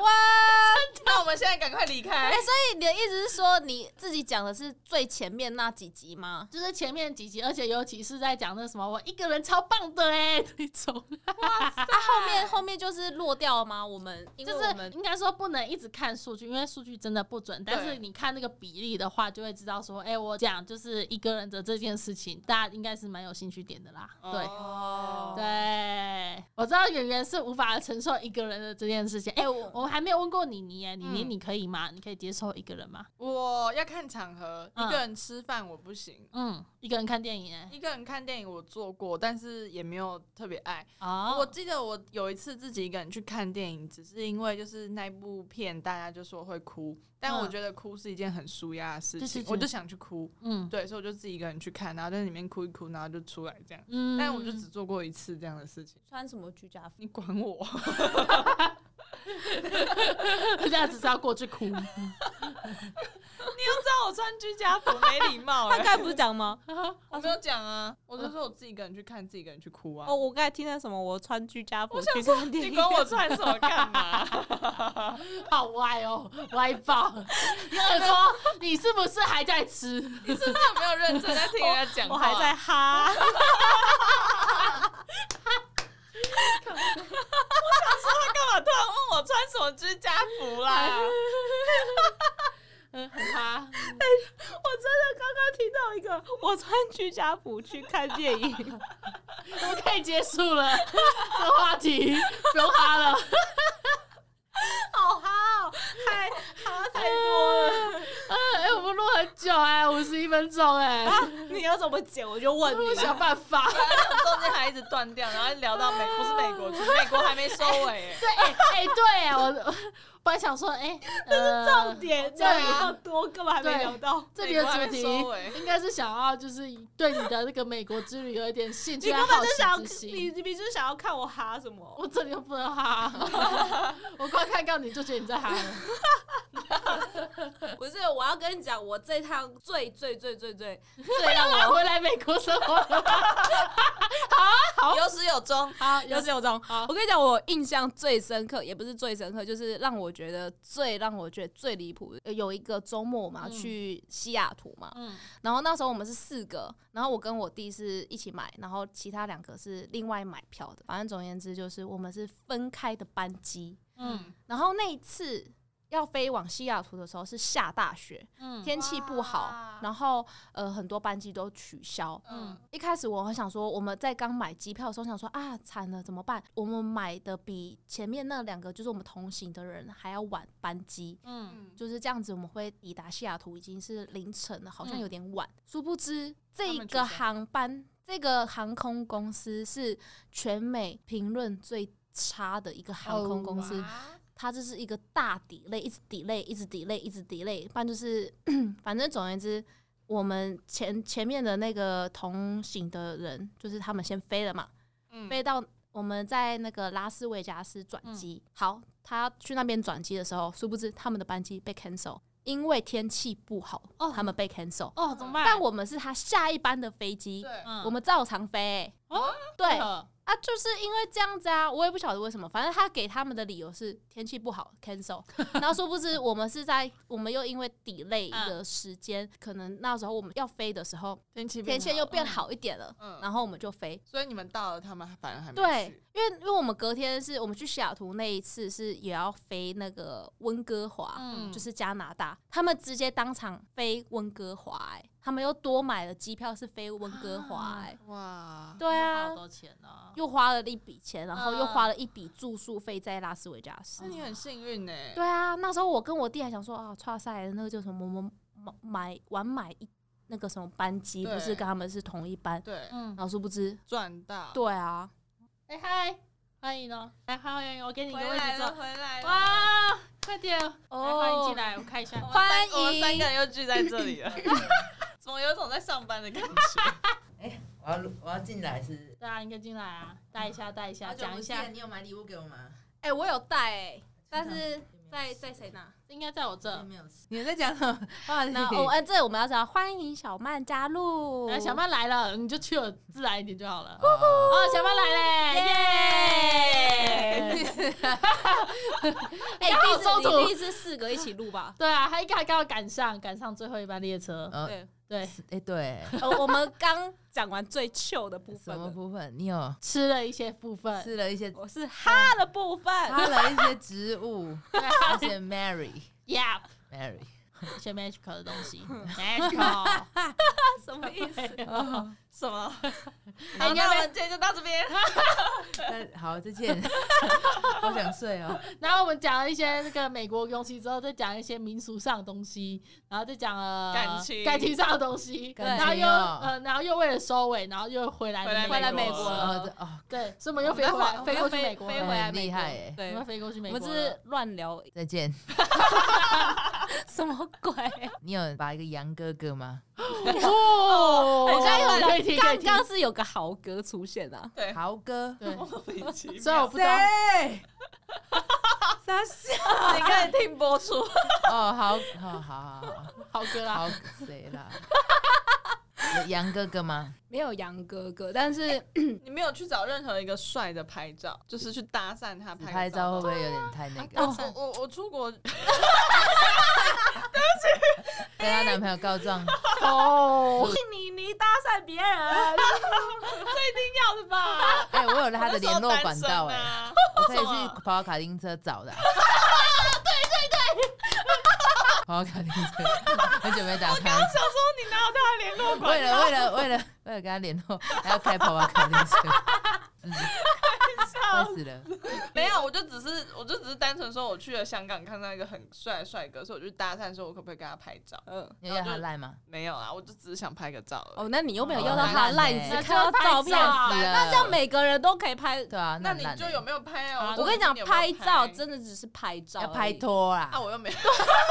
Speaker 2: 哇！
Speaker 3: 那我们现在赶快离开
Speaker 2: 哎，。所以你的意思是说你自己讲的是最前面那几集吗？
Speaker 1: 就是前面几集，而且尤其是在讲那什么，我一个人超棒的哎、那种，
Speaker 2: 啊，后面后面就是落掉了吗？我们
Speaker 1: 就是应该说不能一直看数据，因为数据真的不准。但是你看那个比例的话，就会知道说，哎、我讲就是一个人的这件事情，大家应该是蛮有兴趣点的啦。对。
Speaker 3: 哦，
Speaker 1: 对，我知道圆圆是无法承受一个人的这件事情。哎、
Speaker 2: 哎我
Speaker 1: 我还没有问过你妮耶，妮妮
Speaker 3: 嗯
Speaker 1: 你可以吗？你可以接受一个人吗？
Speaker 3: 我要看场合，
Speaker 1: 嗯
Speaker 3: 一个人吃饭我不行。
Speaker 1: 嗯，一个人看电影哎。
Speaker 3: 一个人看电影我做过，但是也没有特别爱。
Speaker 1: 哦，
Speaker 3: 我记得我有一次自己一个人去看电影，只是因为就是那部片大家就说会哭，但
Speaker 1: 嗯
Speaker 3: 我觉得哭是一件很舒压的事情，
Speaker 1: 对对对
Speaker 3: 我就想去哭。
Speaker 1: 嗯
Speaker 3: 对，所以我就自己一个人去看，然后在里面哭一哭，然后就出来这样。
Speaker 1: 嗯
Speaker 3: 但我就只做过一次这样的事情，
Speaker 2: 穿什么居家服？
Speaker 3: 你管我？
Speaker 1: 这样只是要过去哭。
Speaker 3: 你又知道我穿居家服没礼貌哎、
Speaker 2: 他刚才不是讲吗？
Speaker 3: 我没有讲啊，我就说我自己一个人去看，自己一个人去哭啊。
Speaker 2: 哦，我刚才听到什么？我穿居家服去看电影，
Speaker 3: 你管我穿什么干嘛？
Speaker 1: 好歪哦，歪爆！你耳朵，你是不是还在吃？
Speaker 3: 你是不是有没有认真在听人家讲话？
Speaker 2: 我还在哈。
Speaker 3: 干嘛突然问我穿什么居家服啦？
Speaker 1: 嗯，很哈。
Speaker 2: 我真的刚刚听到一个，我穿居家服去看电影，
Speaker 1: 我们可以结束了这话题，不用哈了。
Speaker 2: 好 哈哦，太好太多了。
Speaker 1: 嗯，哎、我们录很久哎、五十一分钟哎、
Speaker 2: 啊你要怎么剪？我就问
Speaker 1: 我
Speaker 2: 你。
Speaker 1: 想办法。
Speaker 3: 中间还一直断掉，然后聊到美不是美国去，美国还没收尾、欸。
Speaker 1: 对，哎、哎、对，我我本来想说，哎、呃，
Speaker 2: 重点
Speaker 1: 对
Speaker 2: 这里要多，根本还没聊到。
Speaker 1: 这里的主题应该是想要就是对你的那个美国之旅有一点兴趣
Speaker 2: 你根本就想
Speaker 1: 要
Speaker 2: 你。你你就是想要看我哈什么？
Speaker 1: 我这里又不能哈，我光看到你就觉得你在哈了。
Speaker 2: 不是，我要跟你讲，我这趟最最最最最最让我
Speaker 1: 回来美国生活好。
Speaker 3: 有始有终。
Speaker 1: 好，
Speaker 2: 有始有终。
Speaker 1: 好
Speaker 2: 我跟你讲，我印象最深刻，也不是最深刻，就是让我觉得最让我觉得最离谱。呃有一个周末嘛，
Speaker 1: 嗯
Speaker 2: 去西雅图嘛，
Speaker 1: 嗯
Speaker 2: 然后那时候我们是四个，然后我跟我弟是一起买，然后其他两个是另外买票的。反正总而言之，就是我们是分开的班机。
Speaker 1: 嗯
Speaker 2: 然后那一次要飞往西雅图的时候是下大雪，
Speaker 1: 嗯
Speaker 2: 天气不好，然后呃很多班机都取消。
Speaker 3: 嗯，
Speaker 2: 一开始我很想说，我们在刚买机票的时候想说啊，惨了怎么办？我们买的比前面那两个就是我们同行的人还要晚班机，
Speaker 1: 嗯
Speaker 3: 嗯，
Speaker 2: 就是这样子，我们会抵达西雅图已经是凌晨了，好像
Speaker 1: 嗯
Speaker 2: 有点晚。殊不知这个航班，这个航空公司是全美评论最差的一个航空公司。
Speaker 3: 哇
Speaker 2: 它就是一个大 delay，一直 delay，一直 delay，一直 delay，不然就是 反正总而言之，我们前前面的那个同行的人，就是他们先飞了嘛，
Speaker 3: 嗯。
Speaker 2: 飞到我们在那个拉斯维加斯转机。好，他去那边转机的时候，殊不知他们的班机被 cancel，因为天气不好，
Speaker 1: 哦。
Speaker 2: 他们被 cancel。
Speaker 1: 哦，怎么办？
Speaker 2: 但我们是他下一班的飞机，我们照常飞、欸
Speaker 1: 哦
Speaker 2: 对啊，就是因为这样子啊，我也不晓得为什么，反正他给他们的理由是天气不好 cancel，然后殊不知我们是在我们又因为 delay
Speaker 1: 嗯。
Speaker 2: 的时间，可能那时候我们要飞的时候
Speaker 3: 天气
Speaker 2: 天气又变好一点了，
Speaker 3: 嗯。
Speaker 2: 然后我们就飞。
Speaker 3: 所以你们到了，他们反而还没
Speaker 2: 对，因为因为我们隔天是我们去西雅图那一次是也要飞那个温哥华，
Speaker 1: 嗯。
Speaker 2: 就是加拿大，他们直接当场飞温哥华、哎，他们又多买了机票是飞温哥华、哎、
Speaker 3: 哇，
Speaker 2: 对啊
Speaker 1: 好，多钱呢？
Speaker 2: 又花了一笔钱，然后又
Speaker 1: 嗯
Speaker 2: 花了一笔住宿费在拉斯维加斯
Speaker 3: 那。你很幸运呢。
Speaker 2: 对啊，那时候我跟我弟还想说啊，差赛那个叫什么，我们买买晚买一那个什么班机，不是跟他们是同一班，
Speaker 3: 对，
Speaker 1: 嗯
Speaker 2: 然，后殊不知，
Speaker 3: 赚到，
Speaker 2: 对啊，
Speaker 1: 哎嗨，欢迎哦，来欢迎，我给你一个位置坐。
Speaker 3: 回来。
Speaker 1: 哇，快点，来
Speaker 2: 哦
Speaker 1: 欢迎进来，我看一下。
Speaker 2: 欢
Speaker 3: 迎我们三
Speaker 2: 迎
Speaker 3: 个人又聚在这里了。怎么有种在上班的感觉？
Speaker 4: 哎，我要我要进来是
Speaker 1: 对啊，你可以进来啊，带一下，带一下，讲一下，
Speaker 4: 你有买礼物给我吗？
Speaker 2: 哎，我有带哎，但是在在谁那？
Speaker 1: 应该在我这。
Speaker 4: 没有你在讲什么？
Speaker 2: 那我哎，这我们要讲欢迎小曼加入。
Speaker 1: 小曼来了，你就去了，自然一点就好了。哦，小曼来嘞，耶！
Speaker 2: 哎，第一次你第一次四个一起录吧？
Speaker 1: 对啊，他应该刚好赶上，赶上最后一班列车。
Speaker 2: 对
Speaker 1: 对，
Speaker 4: 哎对。
Speaker 2: 呃 我们刚讲完最糗的部分。
Speaker 4: 什么部分？你有
Speaker 1: 吃了一些部分，
Speaker 4: 吃了一些，
Speaker 2: 我是哈的部分，
Speaker 4: 哈了一些植物，而且 Mary。
Speaker 1: 一些 magical 的东西，magical，
Speaker 2: 什么意思？
Speaker 3: 什么？好，那我们今天就到这边。
Speaker 4: 好，再见。好想睡哦。
Speaker 1: 然后我们讲了一些那个美国东西之后，再讲一些民俗上的东西，然后再讲了
Speaker 3: 感情
Speaker 1: 感情上的东西。然后又呃，然后又为了收尾，然后又回来
Speaker 2: 回来美国
Speaker 1: 了。哦，对，所以我们又飞回来，飞过去美国，
Speaker 2: 飞回来
Speaker 4: 厉害哎。
Speaker 1: 对，我们飞过去美国。
Speaker 2: 我们是乱聊。
Speaker 4: 再见。
Speaker 2: 什么鬼？
Speaker 4: 你有把一个杨哥哥吗？
Speaker 1: 哦，
Speaker 2: 我刚
Speaker 1: 有可以听，
Speaker 2: 刚刚是有个豪哥出现啊，
Speaker 3: 对，
Speaker 4: 豪哥，
Speaker 1: 对，虽然我不知道，
Speaker 4: 傻笑，
Speaker 2: 你可以听播出
Speaker 4: 哦，好好好好
Speaker 1: 豪哥啦，
Speaker 4: 豪谁啦？杨哥哥吗？
Speaker 2: 没有杨哥哥，但是
Speaker 3: 你没有去找任何一个帅的拍照，就是去搭讪他拍
Speaker 4: 拍照，会不会有点太那个？
Speaker 3: 我我我出国，对不起，
Speaker 4: 跟她男朋友告状。
Speaker 1: 哦，
Speaker 2: 你你搭讪别人，
Speaker 3: 这一定要的吧？
Speaker 4: 哎，我有他的联络管道，哎，我可以去跑卡丁车找的。跑卡丁车，很久没打开。
Speaker 3: 我刚想说，你哪有他的联络
Speaker 4: 为了为了为了为了跟他联络，还要开跑跑卡丁车。笑死了！
Speaker 3: 没有，我就只是，我就只是单纯说，我去了香港看到一个很帅的帅哥，所以我就搭讪说，我可不可以跟他拍照？
Speaker 4: 嗯，你要他赖吗？
Speaker 3: 没有啊，我就只是想拍个照。
Speaker 2: 哦，那你又没有要到他赖，你只看到照片，那这样每个人都可以拍，
Speaker 4: 对啊？
Speaker 3: 那你就有没有拍啊？
Speaker 2: 我跟你讲，拍照真的只是拍照，
Speaker 4: 要拍拖啦。
Speaker 3: 啊，我又没有，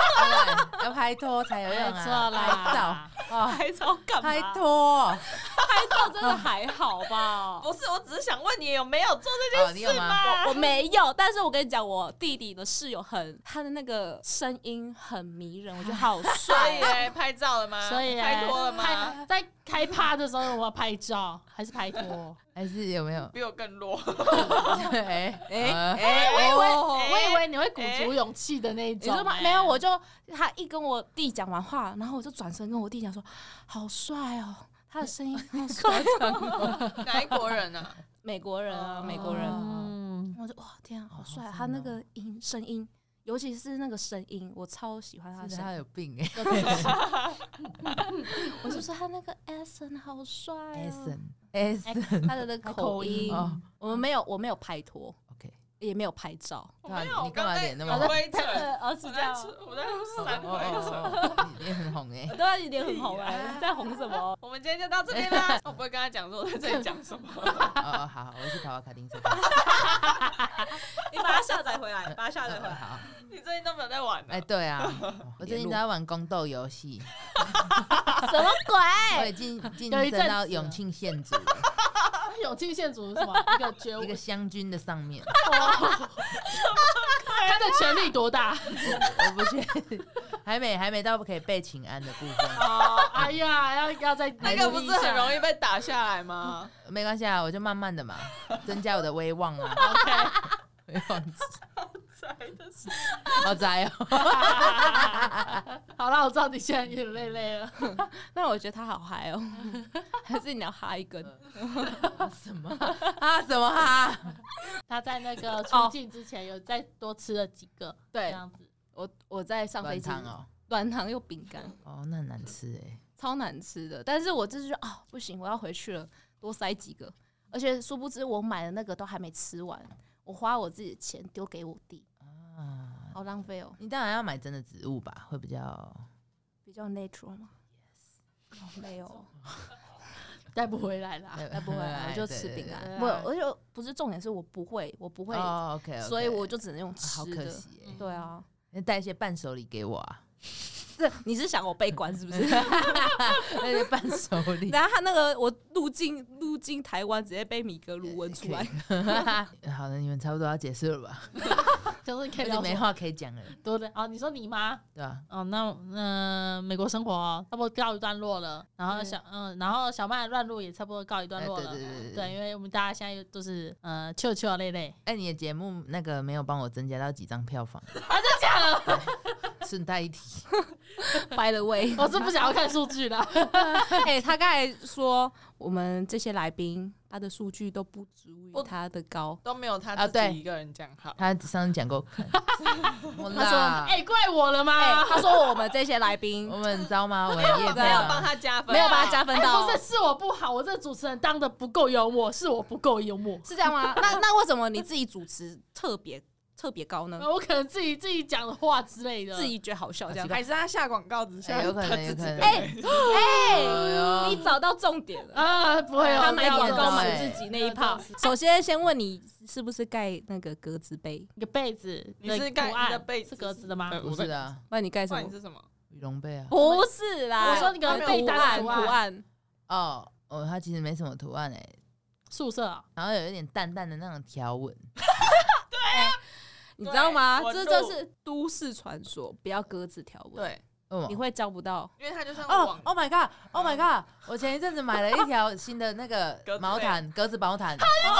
Speaker 4: 要拍拖才有用啊！拍照
Speaker 2: 啊，拍照干嘛？
Speaker 4: 拍拖，
Speaker 2: 拍照真的还好吧？
Speaker 3: 不是，我只是想问你有没有做这件。
Speaker 4: 你有吗？
Speaker 2: 我我没有，但是我跟你讲，我弟弟的室友很，他的那个声音很迷人，我觉得好帅
Speaker 3: 耶！拍照了吗？
Speaker 1: 所以
Speaker 3: 拍拖了吗？
Speaker 1: 在开趴的时候，我要拍照还是拍拖？
Speaker 4: 还是有没有
Speaker 3: 比我更弱？
Speaker 4: 哎
Speaker 1: 哎哎！我以为我以为你会鼓足勇气的那种，
Speaker 2: 没有，我就他一跟我弟讲完话，然后我就转身跟我弟讲说：“好帅哦，他的声音好帅。”
Speaker 3: 哪一国人啊？
Speaker 2: 美国人啊，美国人，嗯我就哇天啊，好帅！他那个音声音，尤其是那个声音，我超喜欢他的。
Speaker 4: 他有病哎！
Speaker 2: 我就说他那个 S N 好帅
Speaker 4: ，S N S，
Speaker 2: 他的那个口音，我们没有，我没有拍拖。也没有拍照，
Speaker 3: 没有。
Speaker 4: 你干嘛脸那么
Speaker 3: 灰尘？
Speaker 2: 儿子在，
Speaker 3: 我在三灰
Speaker 4: 脸很红哎，
Speaker 2: 对啊，你脸很红哎，你在红什么？
Speaker 3: 我们今天就到这边啦。我不会跟他讲说我在这里讲什么。哦，
Speaker 4: 好，我去跑跑卡丁车。
Speaker 2: 你把它下载回来，把它下载回来。
Speaker 4: 好，
Speaker 3: 你最近都没有在玩？
Speaker 4: 哎，对啊，我最近都在玩宫斗游戏。
Speaker 2: 什么鬼？
Speaker 4: 我已经晋升到永庆县主了。
Speaker 1: 永庆县主是什么？一个爵
Speaker 4: 一个湘军的上面。
Speaker 1: 他的权力多大？
Speaker 4: 我不确定，还没还没到可以被请安的部分。
Speaker 1: 哦，哎呀，要要再
Speaker 3: 那个不是很容易被打下来吗？
Speaker 4: 没关系啊，我就慢慢的嘛，增加我的威望啊。
Speaker 1: OK，
Speaker 4: 威望值。
Speaker 3: 宅的是，
Speaker 4: 好宅哦。
Speaker 1: 好了，我知道你现在有点累累了。
Speaker 2: 那我觉得他好嗨哦，还是你要哈一根？
Speaker 4: 什么哈？什么哈？
Speaker 1: 他在那个出境之前有再多吃了几个，
Speaker 2: 对，
Speaker 1: 这样子。
Speaker 2: 我我在上飞机
Speaker 4: 哦，
Speaker 2: 软糖又饼干
Speaker 4: 哦，那很难吃哎，
Speaker 2: 超难吃的。但是我就是啊，不行，我要回去了，多塞几个。而且殊不知我买的那个都还没吃完，我花我自己的钱丢给我弟。啊，好浪费哦！
Speaker 4: 你当然要买真的植物吧，会比较
Speaker 2: 比较 natural 吗
Speaker 4: ？Yes，
Speaker 2: 没有，
Speaker 1: 带不回来啦，
Speaker 2: 带不回来，我就吃饼干。不，而且不是重点是我不会，我不会
Speaker 4: ，OK，
Speaker 2: 所以我就只能用吃
Speaker 4: 的。好可惜，
Speaker 2: 对啊，
Speaker 4: 你带一些伴手礼给我啊。
Speaker 2: 这你是想我被关是不是？
Speaker 4: 那些伴手礼。
Speaker 2: 然后他那个我入境入境台湾，直接被米格鲁问出来。
Speaker 4: 好的，你们差不多要结束了吧？
Speaker 1: 就是你可以
Speaker 4: 就没话可以讲了，
Speaker 1: 对不对？哦，你说你吗？
Speaker 4: 对吧？
Speaker 1: 哦，那呃，美国生活哦差不多告一段落了，然后小嗯，然后小曼乱入也差不多告一段
Speaker 4: 哎
Speaker 1: 落了。
Speaker 4: 对对对
Speaker 1: 对，因为我们大家现在都是呃，臭臭累累，
Speaker 4: 哎，你的节目那个没有帮我增加到几张票房，
Speaker 1: 啊，真的假的？
Speaker 4: 顺带一提，
Speaker 2: By the way，
Speaker 1: 我是不想要看数据的。
Speaker 2: 哎、他刚才说我们这些来宾，他的数据都不足以
Speaker 3: 不
Speaker 2: 他的高。
Speaker 3: 都没有他自己一个人讲好。
Speaker 4: 他上次讲过，我
Speaker 1: 他说：“
Speaker 4: 啦，
Speaker 1: 哎，怪我了
Speaker 2: 哎、
Speaker 1: 吗？”
Speaker 2: 他说我们这些来宾
Speaker 4: 我们你知道吗？我们叶配
Speaker 3: 没有帮？他加分，
Speaker 2: 没有帮他加分
Speaker 1: 哎
Speaker 2: 到，
Speaker 1: 不是，是我不好，我这个主持人当的不够幽默，是我不够幽默。
Speaker 2: 是这样吗？那那为什么你自己主持特别特别高呢？
Speaker 1: 我可能自己自己讲的话之类的，
Speaker 2: 自己觉得好笑这样。
Speaker 3: 还是他下广告只下
Speaker 4: 哎有可能
Speaker 3: 他自己
Speaker 4: 有可能
Speaker 2: 哎
Speaker 4: 哎
Speaker 2: 哎、你找到重点了。
Speaker 1: 啊，不会哦，
Speaker 2: 他买广告买自己那一趴
Speaker 1: 不要这样。
Speaker 2: 首先，先问你是不是盖那个格子被？
Speaker 1: 一个被子，
Speaker 3: 你是盖你的被子
Speaker 1: 是格子的吗？
Speaker 3: 呃
Speaker 4: 不是的啊，
Speaker 2: 不然你盖什么
Speaker 3: 你？是什么？
Speaker 4: 羽绒被啊。
Speaker 2: 不是啦，
Speaker 1: 我说你个被
Speaker 2: 图
Speaker 1: 单
Speaker 2: 图
Speaker 1: 图案
Speaker 2: 案。
Speaker 4: 哦哦，它其实没什么图案哎，
Speaker 1: 宿舍啊，
Speaker 4: 然后有一点淡淡的那种条纹。
Speaker 2: 你知道吗？
Speaker 3: 对
Speaker 2: 这就是都市传说，不要鸽子条纹，
Speaker 3: 对，
Speaker 4: 哦
Speaker 2: 你会交不到。
Speaker 3: 因为它就像
Speaker 4: 哦
Speaker 3: 网
Speaker 4: ，Oh my god，Oh my god！我前一阵子买了一条新的那个毛毯
Speaker 3: 格子
Speaker 4: 毛毯，格子毛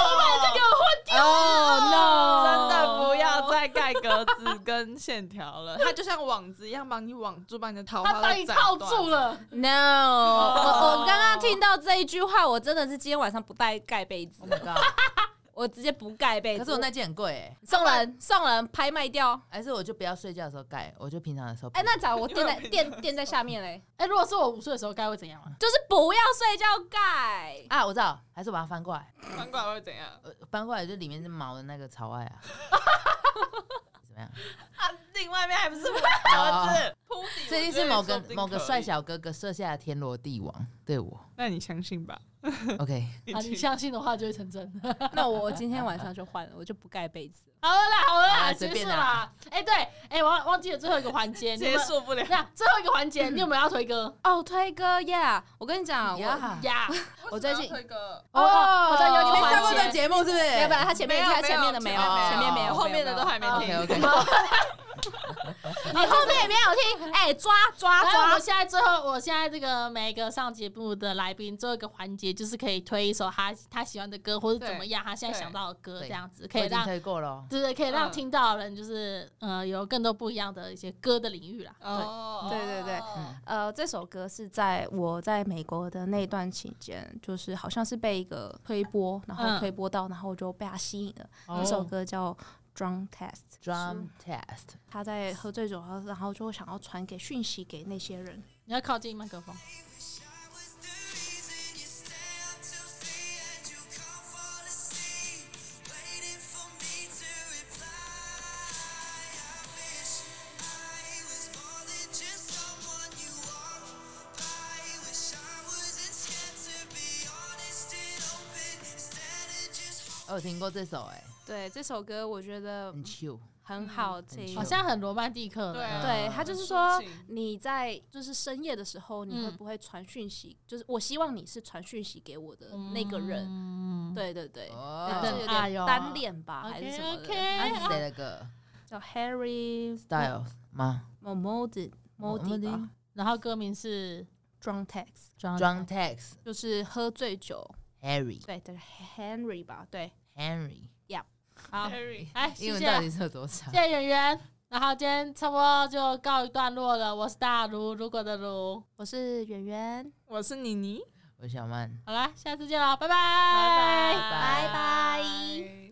Speaker 4: 毯。
Speaker 2: 哦 no！
Speaker 3: 真的不要再盖格子跟线条了，它就像网子一样帮你网住，把你的桃花
Speaker 1: 他把
Speaker 3: 都斩
Speaker 1: 你套住。了。
Speaker 2: No！我我刚刚听到这一句话，我真的是今天晚上不带盖被子
Speaker 4: Oh，my god！
Speaker 2: 我直接不盖被子。
Speaker 4: 可是我那件很贵欸，
Speaker 2: 送人送人拍卖掉。
Speaker 4: 还是我就不要睡觉的时候盖，我就平常的时候。
Speaker 2: 哎，那假如我垫在垫垫在下面嘞，
Speaker 1: 哎，如果是我午睡的时候，盖会怎样啊？
Speaker 2: 就是不要睡觉盖。
Speaker 4: 啊，我知道，还是我把它翻过来，
Speaker 3: 翻过来会怎样？
Speaker 4: 呃，翻过来就里面是毛的那个朝外啊。怎么样？
Speaker 3: 啊，另外面还不是我
Speaker 4: 儿
Speaker 3: 子 铺底？
Speaker 4: 这一定是某个某个帅小哥哥设下的天罗地网，对我。
Speaker 3: 那你相信吧
Speaker 4: ？OK，
Speaker 1: 啊，你相信的话就会成真。
Speaker 2: 那我今天晚上就换了，我就不盖被子。
Speaker 1: 好了啦，好了啦，结束啦。哎，对，哎，我忘记了最后一个环节，
Speaker 3: 结束不了。
Speaker 1: 那最后一个环节，你有没有要推歌
Speaker 2: 哦，推歌呀！我跟你讲，我
Speaker 4: 呀
Speaker 1: 呀？
Speaker 2: 我最近
Speaker 3: 推歌
Speaker 1: 哦哦好像有
Speaker 4: 你没上过这
Speaker 1: 节
Speaker 4: 个节目是不是？
Speaker 2: 没有，不然他前面
Speaker 3: 有
Speaker 2: 他前面的没有，前面没有，
Speaker 3: 后面的都还没
Speaker 1: 哦
Speaker 3: 听。
Speaker 2: 你后面也没有听，哎，抓抓抓，
Speaker 1: 我！现在最后，我现在这个每一个上节目的来宾，最后一个环节就是可以推一首他他喜欢的歌，或者怎么样，他现在想到的歌，
Speaker 4: 对
Speaker 1: 这样子可以让，
Speaker 4: 推过了。
Speaker 1: 对对，可以让
Speaker 3: 嗯
Speaker 1: 听到的人就是呃有更多不一样的一些歌的领域啦。对，
Speaker 3: 哦
Speaker 2: 对对对
Speaker 4: 嗯
Speaker 2: 呃，这首歌是在我在美国的那段期间，就是好像是被一个推播，然后
Speaker 1: 嗯
Speaker 2: 推播到，然后我就被他吸引了。
Speaker 1: 哦
Speaker 2: 那首歌叫《Drunk Test》
Speaker 4: ，Drum test，
Speaker 2: 他在喝醉酒，后然后就想要传给讯息给那些人。
Speaker 1: 你要靠近麦克风。
Speaker 4: 有听过这首哎，
Speaker 2: 对这首歌，我觉得
Speaker 4: 很
Speaker 2: 好听。
Speaker 1: 好像很罗曼蒂克的。
Speaker 3: 对啊
Speaker 2: 对他就是说，你在就是深夜的时候，你会
Speaker 1: 嗯。
Speaker 2: 不会传讯息？就是我希望你是传讯息给我的那个人。
Speaker 1: 嗯，
Speaker 2: 对对对，有
Speaker 1: 哎呦
Speaker 2: 点单恋吧，还是什么的。
Speaker 1: OK
Speaker 4: 那是谁的歌。
Speaker 2: 叫
Speaker 4: Harry？Styles 吗
Speaker 2: ？Modi Modi 吧
Speaker 1: 然后歌名是
Speaker 2: ，Drunk
Speaker 4: Text？Drunk text
Speaker 2: 就是喝醉酒
Speaker 4: ，Harry。
Speaker 2: 对对 Henry 吧，对，
Speaker 4: Henry，
Speaker 1: 好
Speaker 3: ，，Henry，
Speaker 1: 哎，谢谢
Speaker 4: 英文到底是有多长
Speaker 1: 谢？谢圆圆。然后今天差不多就告一段落了。我是大如，如果的如。
Speaker 2: 我是圆圆，
Speaker 3: 我是妮妮，
Speaker 4: 我是小曼。
Speaker 1: 好啦，下次见了，拜拜，
Speaker 3: 拜
Speaker 2: 拜拜。
Speaker 3: 拜